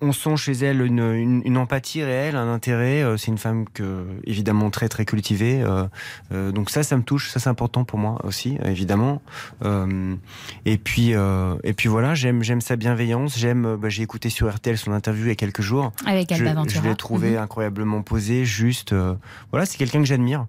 on, sent chez elle une, une, empathie réelle, un intérêt. C'est une femme que évidemment très très cultivée. Euh, donc ça, ça me touche, ça c'est important pour moi aussi, évidemment. Euh, et puis et puis voilà, j'aime j'aime sa bienveillance. J'aime, bah, j'ai écouté sur RTL son interview il y a quelques jours. Avec Alba Je, je l'ai trouvé mhm. incroyablement posé, juste. Euh, voilà, c'est quelqu'un que j'admire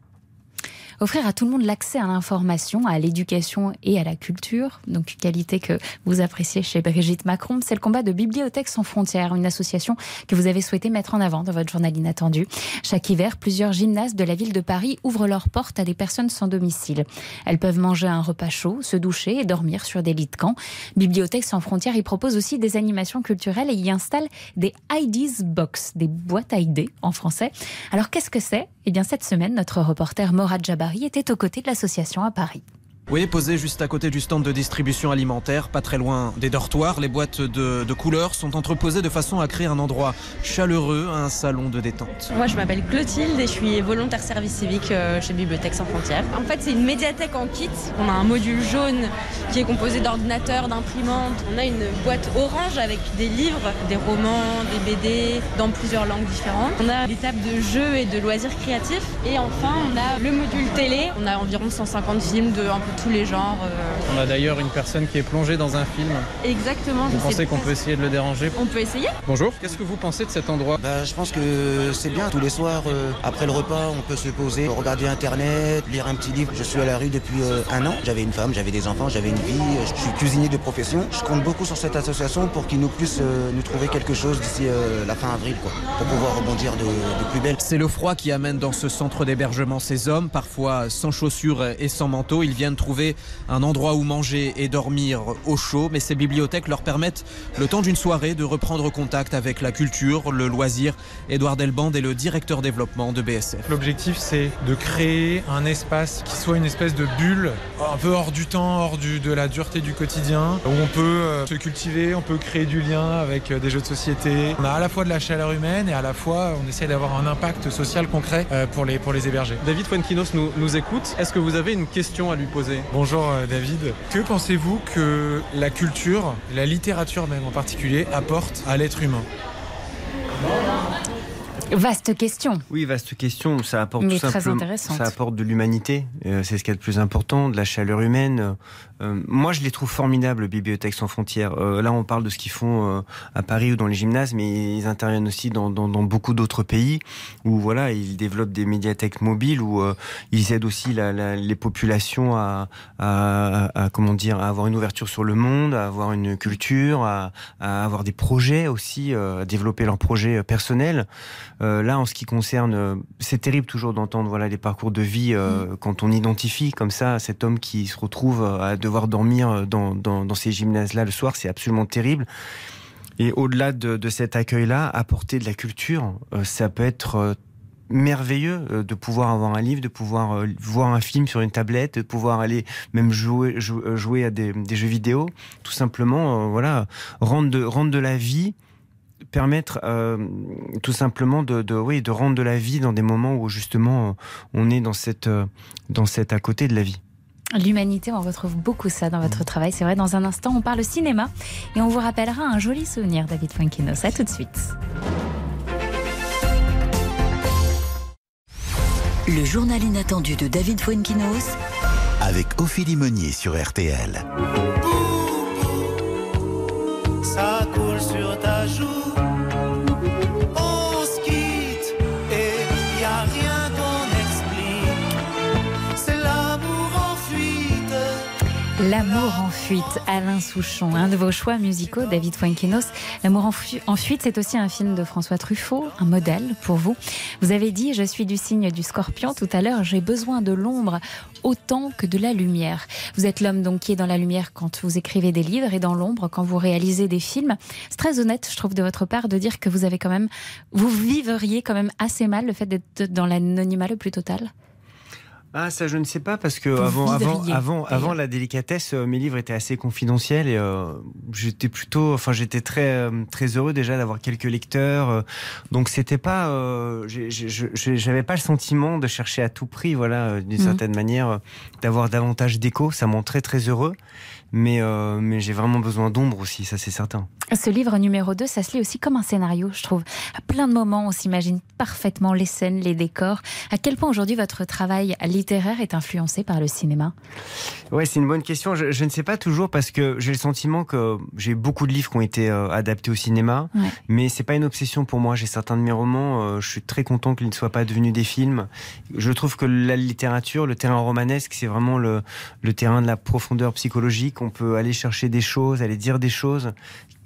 offrir à tout le monde l'accès à l'information, à l'éducation et à la culture, donc qualité que vous appréciez chez Brigitte Macron. C'est le combat de Bibliothèques sans frontières, une association que vous avez souhaité mettre en avant dans votre journal inattendu. Chaque hiver, plusieurs gymnases de la ville de Paris ouvrent leurs portes à des personnes sans domicile. Elles peuvent manger un repas chaud, se doucher et dormir sur des lits de camp. Bibliothèques sans frontières y propose aussi des animations culturelles et y installe des IDs Box, des boîtes à idées en français. Alors qu'est-ce que c'est? Eh bien cette semaine, notre reporter Morad Jabba était aux côtés de l'association à Paris. Oui, posé juste à côté du stand de distribution alimentaire, pas très loin des dortoirs, les boîtes de, couleurs sont entreposées de façon à créer un endroit chaleureux, un salon de détente. Moi, je m'appelle Clotilde et je suis volontaire service civique euh, chez Bibliothèque sans frontières. En fait, c'est une médiathèque en kit. On a un module jaune qui est composé d'ordinateurs, d'imprimantes. On a une boîte orange avec des livres, des romans, des BD dans plusieurs langues différentes. On a des tables de jeux et de loisirs créatifs. Et enfin, on a le module télé. On a environ 150 films de un peu tous les genres. On a d'ailleurs une personne qui est plongée dans un film. Exactement. Vous pensez qu'on peut essayer de le déranger? On peut essayer Bonjour. Qu'est-ce que vous pensez de cet endroit? Bah, Je pense que c'est bien. Tous les soirs, après le repas, on peut se poser, regarder Internet, lire un petit livre. Je suis à la rue depuis un an. J'avais une femme, j'avais des enfants, j'avais une vie. Je suis cuisinier de profession. Je compte beaucoup sur cette association pour qu'ils nous puissent nous trouver quelque chose d'ici la fin avril, quoi, pour pouvoir rebondir de, de plus belle. C'est le froid qui amène dans ce centre d'hébergement ces hommes, parfois sans chaussures et sans manteau. Ils viennent trouver un endroit où manger et dormir au chaud, mais ces bibliothèques leur permettent, le temps d'une soirée, de reprendre contact avec la culture, le loisir. Édouard Delband est le directeur développement de BSF. L'objectif, c'est de créer un espace qui soit une espèce de bulle, un peu hors du temps, hors du, de la dureté du quotidien, où on peut euh, se cultiver, on peut créer du lien avec euh, des jeux de société. On a à la fois de la chaleur humaine et à la fois on essaie d'avoir un impact social concret euh, pour les, pour les héberger. David Fuenquinos nous, nous écoute. Est-ce que vous avez une question à lui poser? Bonjour David. Que pensez-vous que la culture, la littérature même en particulier, apporte à l'être humain? Vaste question. Oui, vaste question. Ça apporte Mais tout très simplement, ça apporte de l'humanité. Euh, c'est ce qu'il y a de plus important, de la chaleur humaine. Euh, moi, je les trouve formidables, Bibliothèques sans frontières. Euh, là, on parle de ce qu'ils font à Paris ou dans les gymnases, mais ils interviennent aussi dans, dans, dans beaucoup d'autres pays où voilà, ils développent des médiathèques mobiles où ils aident aussi la, la, les populations à, à, à, comment dire, à avoir une ouverture sur le monde, à avoir une culture, à, avoir des projets aussi, à développer leurs projets personnels. Euh, là, en ce qui concerne, euh, c'est terrible toujours d'entendre voilà les parcours de vie euh, quand on identifie comme ça cet homme qui se retrouve à devoir dormir dans, dans, dans ces gymnases-là le soir, c'est absolument terrible. Et au-delà de, de cet accueil-là, apporter de la culture, euh, ça peut être merveilleux de pouvoir avoir un livre, de pouvoir voir un film sur une tablette, de pouvoir aller même jouer, jou- jouer à des, des jeux vidéo, tout simplement, euh, voilà, rendre de, rendre de la vie permettre euh, tout simplement de, de, oui, de rendre de la vie dans des moments où justement euh, on est dans cette, euh, dans cette à côté de la vie. L'humanité, on retrouve beaucoup ça dans votre travail. C'est vrai, dans un instant, on parle cinéma et on vous rappellera un joli souvenir, David Fuenquinos. À tout de suite. Le journal inattendu de David Fuenquinos Avec Ophélie Meunier sur RTL. L'amour en fuite, Alain Souchon, un de vos choix musicaux, David Fuenquinos. L'amour en, en fuite, c'est aussi un film de François Truffaut, un modèle pour vous. Vous avez dit, je suis du signe du scorpion tout à l'heure, j'ai besoin de l'ombre autant que de la lumière. Vous êtes l'homme donc qui est dans la lumière quand vous écrivez des livres et dans l'ombre quand vous réalisez des films. C'est très honnête, je trouve, de votre part de dire que vous avez quand même, vous vivriez quand même assez mal le fait d'être dans l'anonymat le plus total. Ah ça je ne sais pas parce que Vous avant avant avant avant la délicatesse euh, mes livres étaient assez confidentiels et euh, j'étais plutôt enfin j'étais très euh, très heureux déjà d'avoir quelques lecteurs donc c'était pas euh, j'avais pas le sentiment de chercher à tout prix voilà d'une Mhm. certaine manière d'avoir davantage d'écho. Ça me rend très très heureux mais euh, mais j'ai vraiment besoin d'ombre aussi ça c'est certain. Ce livre numéro 2, ça se lit aussi comme un scénario, je trouve. À plein de moments, on s'imagine parfaitement les scènes, les décors. À quel point aujourd'hui votre travail littéraire est influencé par le cinéma? Ouais, c'est une bonne question. Je, je ne sais pas toujours parce que j'ai le sentiment que j'ai beaucoup de livres qui ont été euh, adaptés au cinéma, Ouais. mais c'est pas une obsession pour moi. J'ai certains de mes romans, euh, je suis très content qu'ils ne soient pas devenus des films. Je trouve que la littérature, le terrain romanesque, c'est vraiment le, le terrain de la profondeur psychologique. On peut aller chercher des choses, aller dire des choses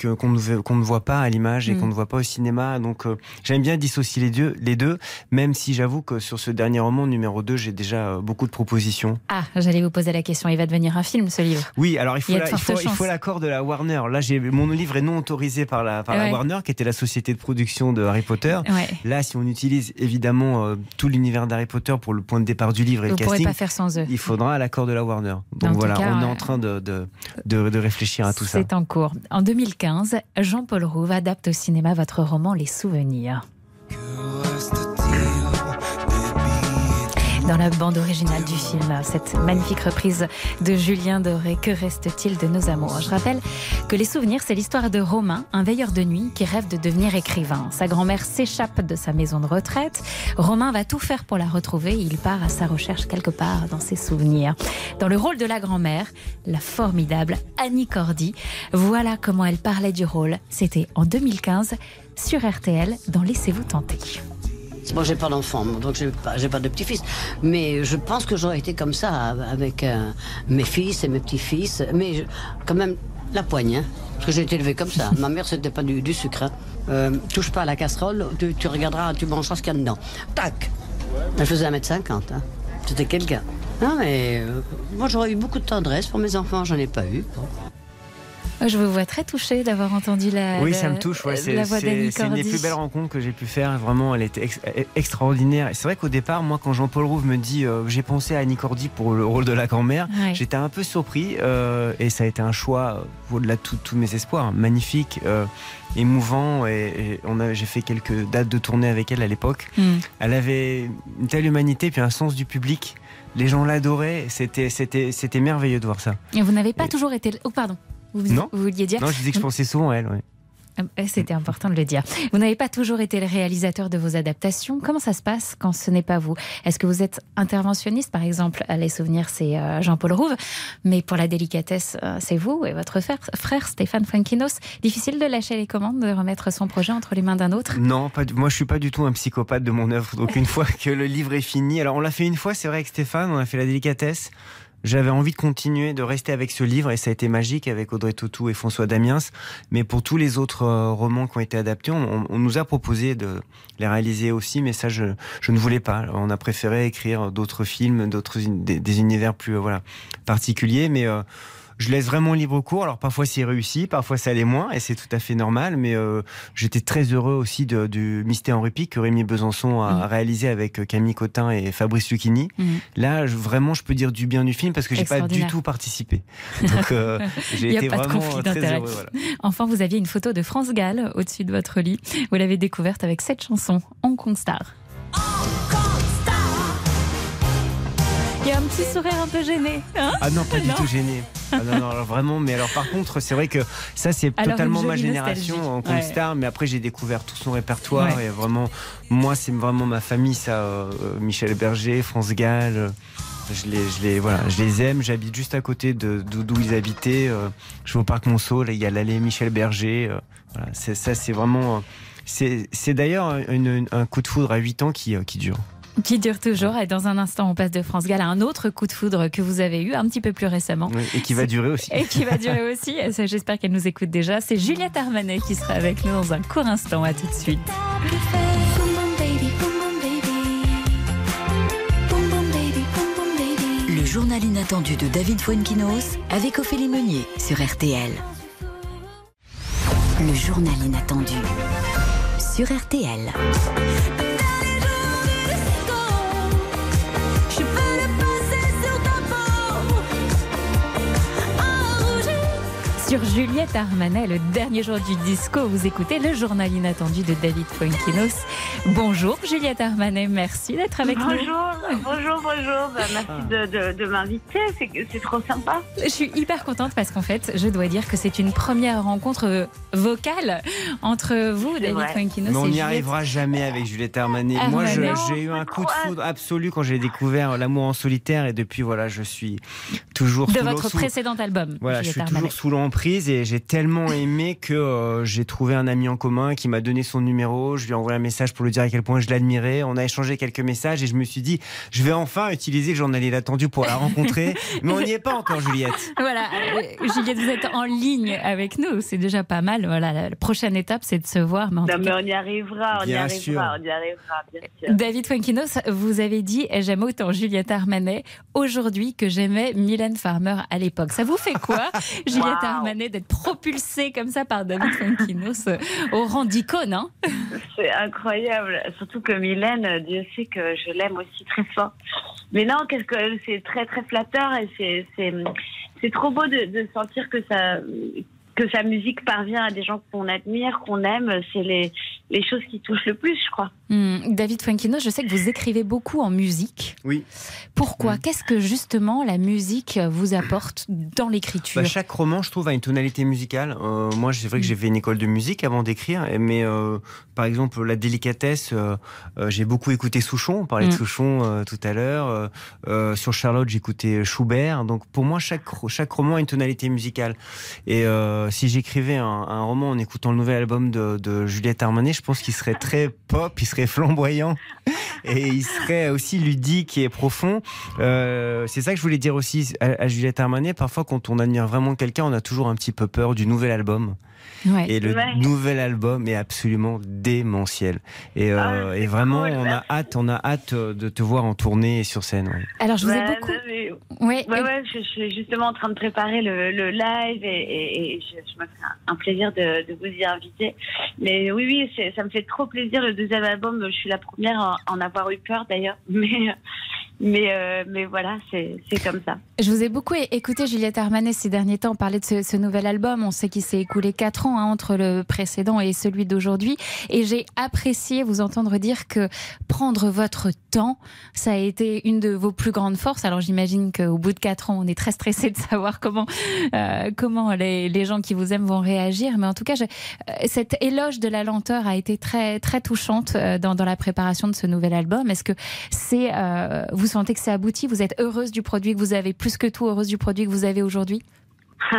qu'on ne, voit pas à l'image et Mm. qu'on ne voit pas au cinéma. Donc euh, j'aime bien dissocier les deux, les deux, même si j'avoue que sur ce dernier roman numéro 2, j'ai déjà euh, beaucoup de propositions. Ah, j'allais vous poser la question. Il va devenir un film, ce livre. Oui, alors il faut, la- de l'accord de la Warner. Là, mon livre est non autorisé par la, par la Ouais. Warner, qui était la société de production de Harry Potter. Ouais. Là, si on utilise évidemment euh, tout l'univers d'Harry Potter pour le point de départ du livre et Vous le casting, pas faire sans eux. il faudra l'accord de la Warner. Donc voilà, cas, on est en train de, de, de, de réfléchir à tout ça. C'est en cours. En 2015, Jean-Paul Rouve adapte au cinéma votre roman Les Souvenirs. Dans la bande originale du film. Cette magnifique reprise de Julien Doré. Que reste-t-il de nos amours? Je rappelle que Les Souvenirs, c'est l'histoire de Romain, un veilleur de nuit qui rêve de devenir écrivain. Sa grand-mère s'échappe de sa maison de retraite. Romain va tout faire pour la retrouver. Il part à sa recherche quelque part dans ses souvenirs. Dans le rôle de la grand-mère, la formidable Annie Cordy. Voilà comment elle parlait du rôle. C'était en 2015 sur RTL dans Laissez-vous tenter. Moi, j'ai pas d'enfant, donc j'ai pas, j'ai pas de petit-fils. Mais je pense que j'aurais été comme ça avec euh, mes fils et mes petits-fils. Mais quand même, la poigne, hein, parce que j'ai été élevé comme ça. Ma mère, c'était pas du, sucre. Hein. Euh, touche pas à la casserole, tu, regarderas, tu mangeras ce qu'il y a dedans. Tac Elle faisait 1m50. Hein. C'était quelqu'un. Non, mais euh, moi, j'aurais eu beaucoup de tendresse pour mes enfants, j'en ai pas eu. Je vous vois très touchée d'avoir entendu la. Oui, ça me touche. c'est une des plus belles rencontres que j'ai pu faire. Vraiment, elle était extraordinaire. C'est vrai qu'au départ, moi, quand Jean-Paul Rouve me dit euh, j'ai pensé à Annie Cordy pour le rôle de la grand-mère, j'étais un peu surpris euh, et ça a été un choix euh, au-delà de tous mes espoirs. Magnifique, émouvant. Et, on a, j'ai fait quelques dates de tournée avec elle à l'époque. Hmm. Elle avait une telle humanité puis un sens du public. Les gens l'adoraient. C'était, c'était, c'était merveilleux de voir ça. Et vous n'avez pas toujours été. Oh, pardon. Vous, non. vous vouliez dire Non, je dis que je pensais souvent à elle. Ouais. Euh, c'était important de le dire. Vous n'avez pas toujours été le réalisateur de vos adaptations. Comment ça se passe quand ce n'est pas vous? Est-ce que vous êtes interventionniste Par exemple, à Les Souvenirs, c'est euh, Jean-Paul Rouve. Mais pour la délicatesse, euh, c'est vous et votre frère, Stéphane Frankinos. Difficile de lâcher les commandes, de remettre son projet entre les mains d'un autre? Non, pas, moi je suis pas du tout un psychopathe de mon œuvre. Donc une fois que le livre est fini, alors on l'a fait une fois, c'est vrai avec Stéphane, on a fait la délicatesse j'avais envie de continuer, de rester avec ce livre, et ça a été magique avec Audrey Tautou et François Damiens. Mais pour tous les autres euh, romans qui ont été adaptés, on, nous a proposé de les réaliser aussi, mais ça, je, ne voulais pas. On a préféré écrire d'autres films, d'autres des, univers plus euh, voilà particuliers, mais euh, je laisse vraiment libre cours. Alors parfois c'est réussi, parfois ça l'est moins, et c'est tout à fait normal. Mais euh, j'étais très heureux aussi de, du Mystère en répit que Rémi Besançon a mm. réalisé avec euh, Camille Cotin et Fabrice Lucchini. Mm. Là, vraiment, je peux dire du bien du film parce que j'ai pas du tout participé. Donc euh, j'ai été vraiment très heureux. Enfin, vous aviez une photo de France Gall au-dessus de votre lit. Vous l'avez découverte avec cette chanson, Hong Kong Star. Il y a un petit sourire un peu gêné. Hein ah non, pas du tout gêné. Ah non, non, vraiment, mais alors par contre, c'est vrai que ça, c'est totalement ma génération en ouais. star, mais après, j'ai découvert tout son répertoire et vraiment, moi, c'est vraiment ma famille, ça. Euh, Michel Berger, France Gall. Euh, je les, je les, voilà, je les aime. J'habite juste à côté de d'où ils habitaient. Euh, je vais au parc Monceau. Là, il y a l'allée Michel Berger. voilà, ça, c'est vraiment. C'est d'ailleurs un coup de foudre à 8 ans qui, qui dure. Qui dure toujours. Et dans un instant, on passe de France Gall à un autre coup de foudre que vous avez eu un petit peu plus récemment. et qui va durer aussi. Et qui va durer aussi. J'espère qu'elle nous écoute déjà. C'est Juliette Armanet qui sera avec nous dans un court instant. À tout de suite. Le journal inattendu de David Fuenkinos avec Ophélie Meunier sur RTL. Le journal inattendu sur RTL. Sur Juliette Armanet, le dernier jour du disco, vous écoutez le journal inattendu de David Fuenkinos. Bonjour Juliette Armanet, merci d'être avec nous. Bonjour, bonjour, bonjour. Bah, merci de, de, m'inviter, c'est trop sympa. Je suis hyper contente parce qu'en fait, je dois dire que c'est une première rencontre vocale entre vous, David Fuenkinos. Mais on n'y arrivera jamais avec Juliette Armanet. Ah, Moi, j'ai eu un coup de foudre absolu quand j'ai découvert L'amour en solitaire et depuis, voilà, je suis toujours de votre précédent album. Voilà, je suis toujours sous l'emprise et j'ai tellement aimé que euh, j'ai trouvé un ami en commun qui m'a donné son numéro. Je lui ai envoyé un message pour lui dire à quel point je l'admirais. On a échangé quelques messages et je me suis dit, je vais enfin utiliser le journal attendu pour la rencontrer. Mais on n'y est pas encore, Juliette. Voilà, euh, Juliette, vous êtes en ligne avec nous. C'est déjà pas mal. Voilà, la prochaine étape, c'est de se voir. Mais, non, mais on y arrivera, on y arrivera, on y arrivera, bien sûr. David Fuenkinos, vous avez dit, j'aime autant Juliette Armanet aujourd'hui que j'aimais Mylène Farmer à l'époque. Ça vous fait quoi, Juliette Armanet d'être propulsée comme ça par David Fonkinos euh, au rang d'icône. Hein c'est incroyable. Surtout que Mylène, Dieu sait que je l'aime aussi très fort. Mais non, c'est très très flatteur et c'est c'est trop beau de, de, sentir que ça que sa musique parvient à des gens qu'on admire, qu'on aime. C'est les les choses qui touchent le plus, je crois. Hmm, David Fuenquino, je sais que vous écrivez beaucoup en musique. Oui. Pourquoi Mm. Qu'est-ce que justement la musique vous apporte dans l'écriture Bah, chaque roman, je trouve, a une tonalité musicale. Euh, moi, c'est vrai que j'ai fait une école de musique avant d'écrire, mais euh, par exemple, la délicatesse, euh, j'ai beaucoup écouté Souchon. On parlait de. Souchon tout à l'heure. Sur Charlotte, j'écoutais Schubert. Donc, pour moi, chaque, chaque roman a une tonalité musicale. Et si j'écrivais un, un roman en écoutant le nouvel album de, de Juliette Armanet, je pense qu'il serait très pop, il serait flamboyant et il serait aussi ludique et profond. Euh, c'est ça que je voulais dire aussi à, à Juliette Armanet. Parfois, quand on admire vraiment quelqu'un, on a toujours un petit peu peur du nouvel album. Ouais. Et le Ouais. nouvel album est absolument démentiel. Et, euh, Ah, et vraiment, cool, on a merci. hâte, on a hâte euh, de te voir en tournée et sur scène. ouais. Alors, je vous ai beaucoup. Ouais, Ouais, et- ouais, je, je suis justement en train de préparer le, le live et, et- et je, je me fais un, un plaisir de, de vous y inviter. Mais oui, oui, ça me fait trop plaisir. Le deuxième album, je suis la première à en avoir eu peur d'ailleurs. Mais, mais, euh, mais voilà, c'est comme ça. Je vous ai beaucoup écouté, Juliette Armanet, ces derniers temps, parler de ce, ce nouvel album. On sait qu'il s'est écoulé quatre ans hein, entre le précédent et celui d'aujourd'hui. Et j'ai apprécié vous entendre dire que prendre votre temps, ça a été une de vos plus grandes forces. Alors j'imagine qu'au bout de quatre ans, on est très stressé de savoir comment, euh, comment les, les gens qui vous aiment vont réagir. Mais en tout cas, je- euh, cette éloge de la lenteur a été très, très touchante euh, dans, dans la préparation de ce nouvel album. Est-ce que c'est, euh, vous sentez que c'est abouti Vous êtes heureuse du produit que vous avez, plus que tout heureuse du produit que vous avez aujourd'hui?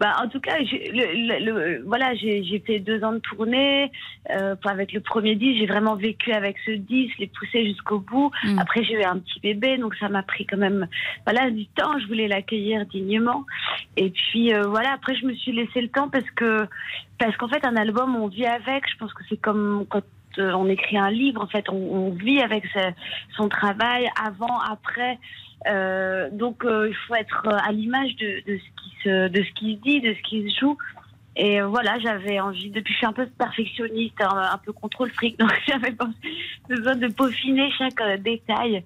Bah, en tout cas, j'ai- le, le- le- voilà, j'ai fait deux ans de tournée. Euh, avec le premier disque, j'ai vraiment vécu avec ce disque, les poussé jusqu'au bout. Mm. Après, j'ai eu un petit bébé, donc ça m'a pris quand même voilà, du temps. Je voulais l'accueillir dignement. Et puis, euh, voilà, après, je me suis laissé le temps parce que, parce qu'en fait, un album, on vit avec. Je pense que c'est comme quand on écrit un livre, en fait, on, on vit avec son travail avant, après. Euh, donc euh, il faut être euh, à l'image de, de ce qui se de ce qui se dit, de ce qui se joue. Et euh, voilà, j'avais envie. Depuis, je suis un peu perfectionniste, un, un peu contrôle fric, donc j'avais besoin de peaufiner chaque euh, détail.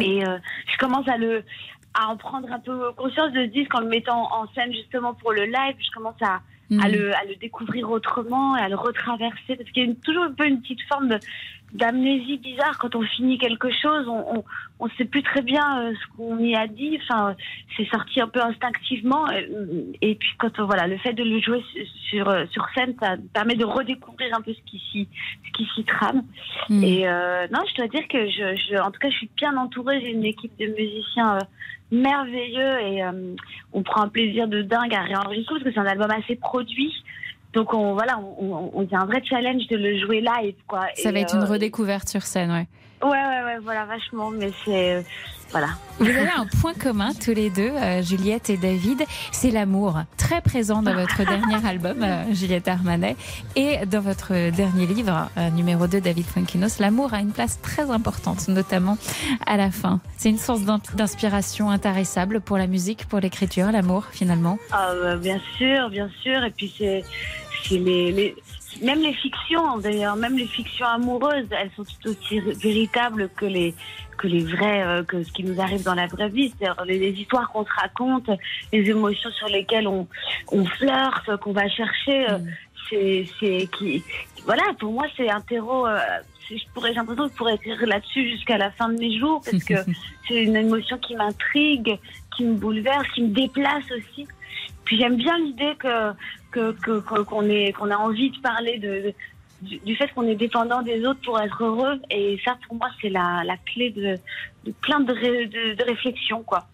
Et euh, je commence à le à en prendre un peu conscience de ce disque en le mettant en scène justement pour le live. Je commence à À, le, à le découvrir autrement, à le retraverser, parce qu'il y a une- toujours un peu une petite forme de- d'amnésie bizarre quand on finit quelque chose, on on, on sait plus très bien euh, ce qu'on y a dit, enfin c'est sorti un peu instinctivement, euh, et puis quand euh, voilà le fait de le jouer su- sur euh, sur scène, ça permet de redécouvrir un peu ce qui s'y ce qui s'y trame. Mm. Et euh, non, je dois dire que je, je en tout cas je suis bien entourée, j'ai une équipe de musiciens merveilleux et euh, on prend un plaisir de dingue à réenregistrer parce que c'est un album assez produit. Donc on voilà, on, on, on- il y a un vrai challenge de le jouer live quoi. Ça Et, va être une euh, redécouverte sur scène, ouais. Ouais ouais ouais, voilà vachement, mais c'est voilà. Vous avez un point commun tous les deux, euh, Juliette et David, c'est l'amour, très présent dans votre dernier album, euh, Juliette Armanet, et dans votre dernier livre, euh, numéro 2, David Funkinos. L'amour a une place très importante, notamment à la fin. C'est une source d'in- d'inspiration intarissable pour la musique, pour l'écriture, l'amour finalement. Ah, bah, bien sûr, bien sûr. Et puis c'est, c'est les, les- même les fictions d'ailleurs, même les fictions amoureuses, elles sont tout aussi véritables que les que les vrais, euh, que ce qui nous arrive dans la vraie vie. C'est-à-dire les, les histoires qu'on se raconte, les émotions sur lesquelles on on flirte, qu'on va chercher. euh, C'est c'est qui voilà pour moi c'est un terreau. euh, je pourrais j'ai l'impression que je pourrais écrire là-dessus jusqu'à la fin de mes jours parce que c'est une émotion qui m'intrigue, qui me bouleverse, qui me déplace aussi. Puis j'aime bien l'idée que que qu'on ait qu'on a envie de parler de, du fait qu'on est dépendant des autres pour être heureux et ça pour moi c'est la, la clé de, de plein de, ré- de, de réflexions quoi.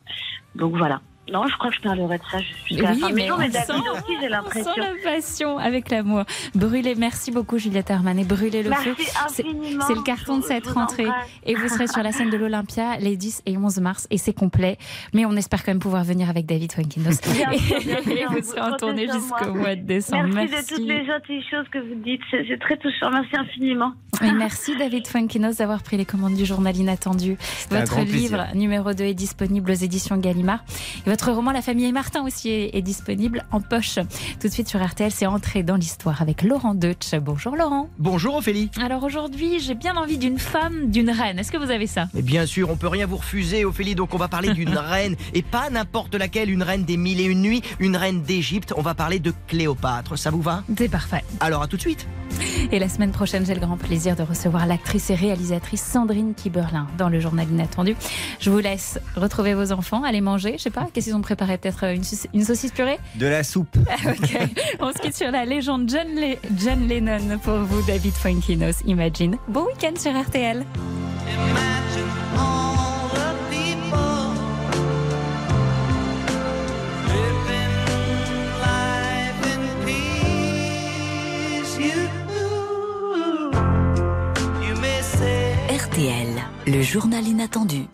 Donc voilà. Non, je crois que je parlerai de ça jusqu'à la Oui, fin de mais mes jours, on mais David sent- aussi j'ai On l'impression. sent la passion avec l'amour. Brûlez, merci beaucoup Juliette Armanet, brûlez le Merci feu. C'est- le carton de cette rentrée. Et vous serez sur la scène de l'Olympia les 10 et 11 mars et c'est complet. Mais on espère quand même pouvoir venir avec David Wankinos. Bien Et, bien vous vous serez en tournée jusqu'au mois de décembre. Merci, de toutes les gentilles choses que vous dites. C'est très touchant. Merci infiniment. Et merci David Funkinos d'avoir pris les commandes du journal Inattendu. Votre livre plaisir. numéro 2 est disponible aux éditions Gallimard. Et votre roman La famille et Martin aussi est, est disponible en poche. Tout de suite sur RTL, c'est Entrée dans l'histoire avec Laurent Deutsch. Bonjour Laurent. Bonjour Ophélie. Alors aujourd'hui, j'ai bien envie d'une femme, d'une reine. Est-ce que vous avez ça? Mais bien sûr, on peut rien vous refuser, Ophélie, donc on va parler d'une reine, et pas n'importe laquelle, une reine des mille et une nuits, une reine d'Égypte, on va parler de Cléopâtre, ça vous va? C'est parfait. Alors à tout de suite Et la semaine prochaine, j'ai le grand plaisir de recevoir l'actrice et réalisatrice Sandrine Kiberlin dans le journal inattendu. Je vous laisse retrouver vos enfants, aller manger. Je sais pas, qu'est-ce qu'ils ont préparé Peut-être une, une, saucisse purée De la soupe. ok. On se quitte sur la légende John, Le John Lennon pour vous, David Fuenkinos. Imagine. Bon week-end sur RTL. RTL, le journal inattendu.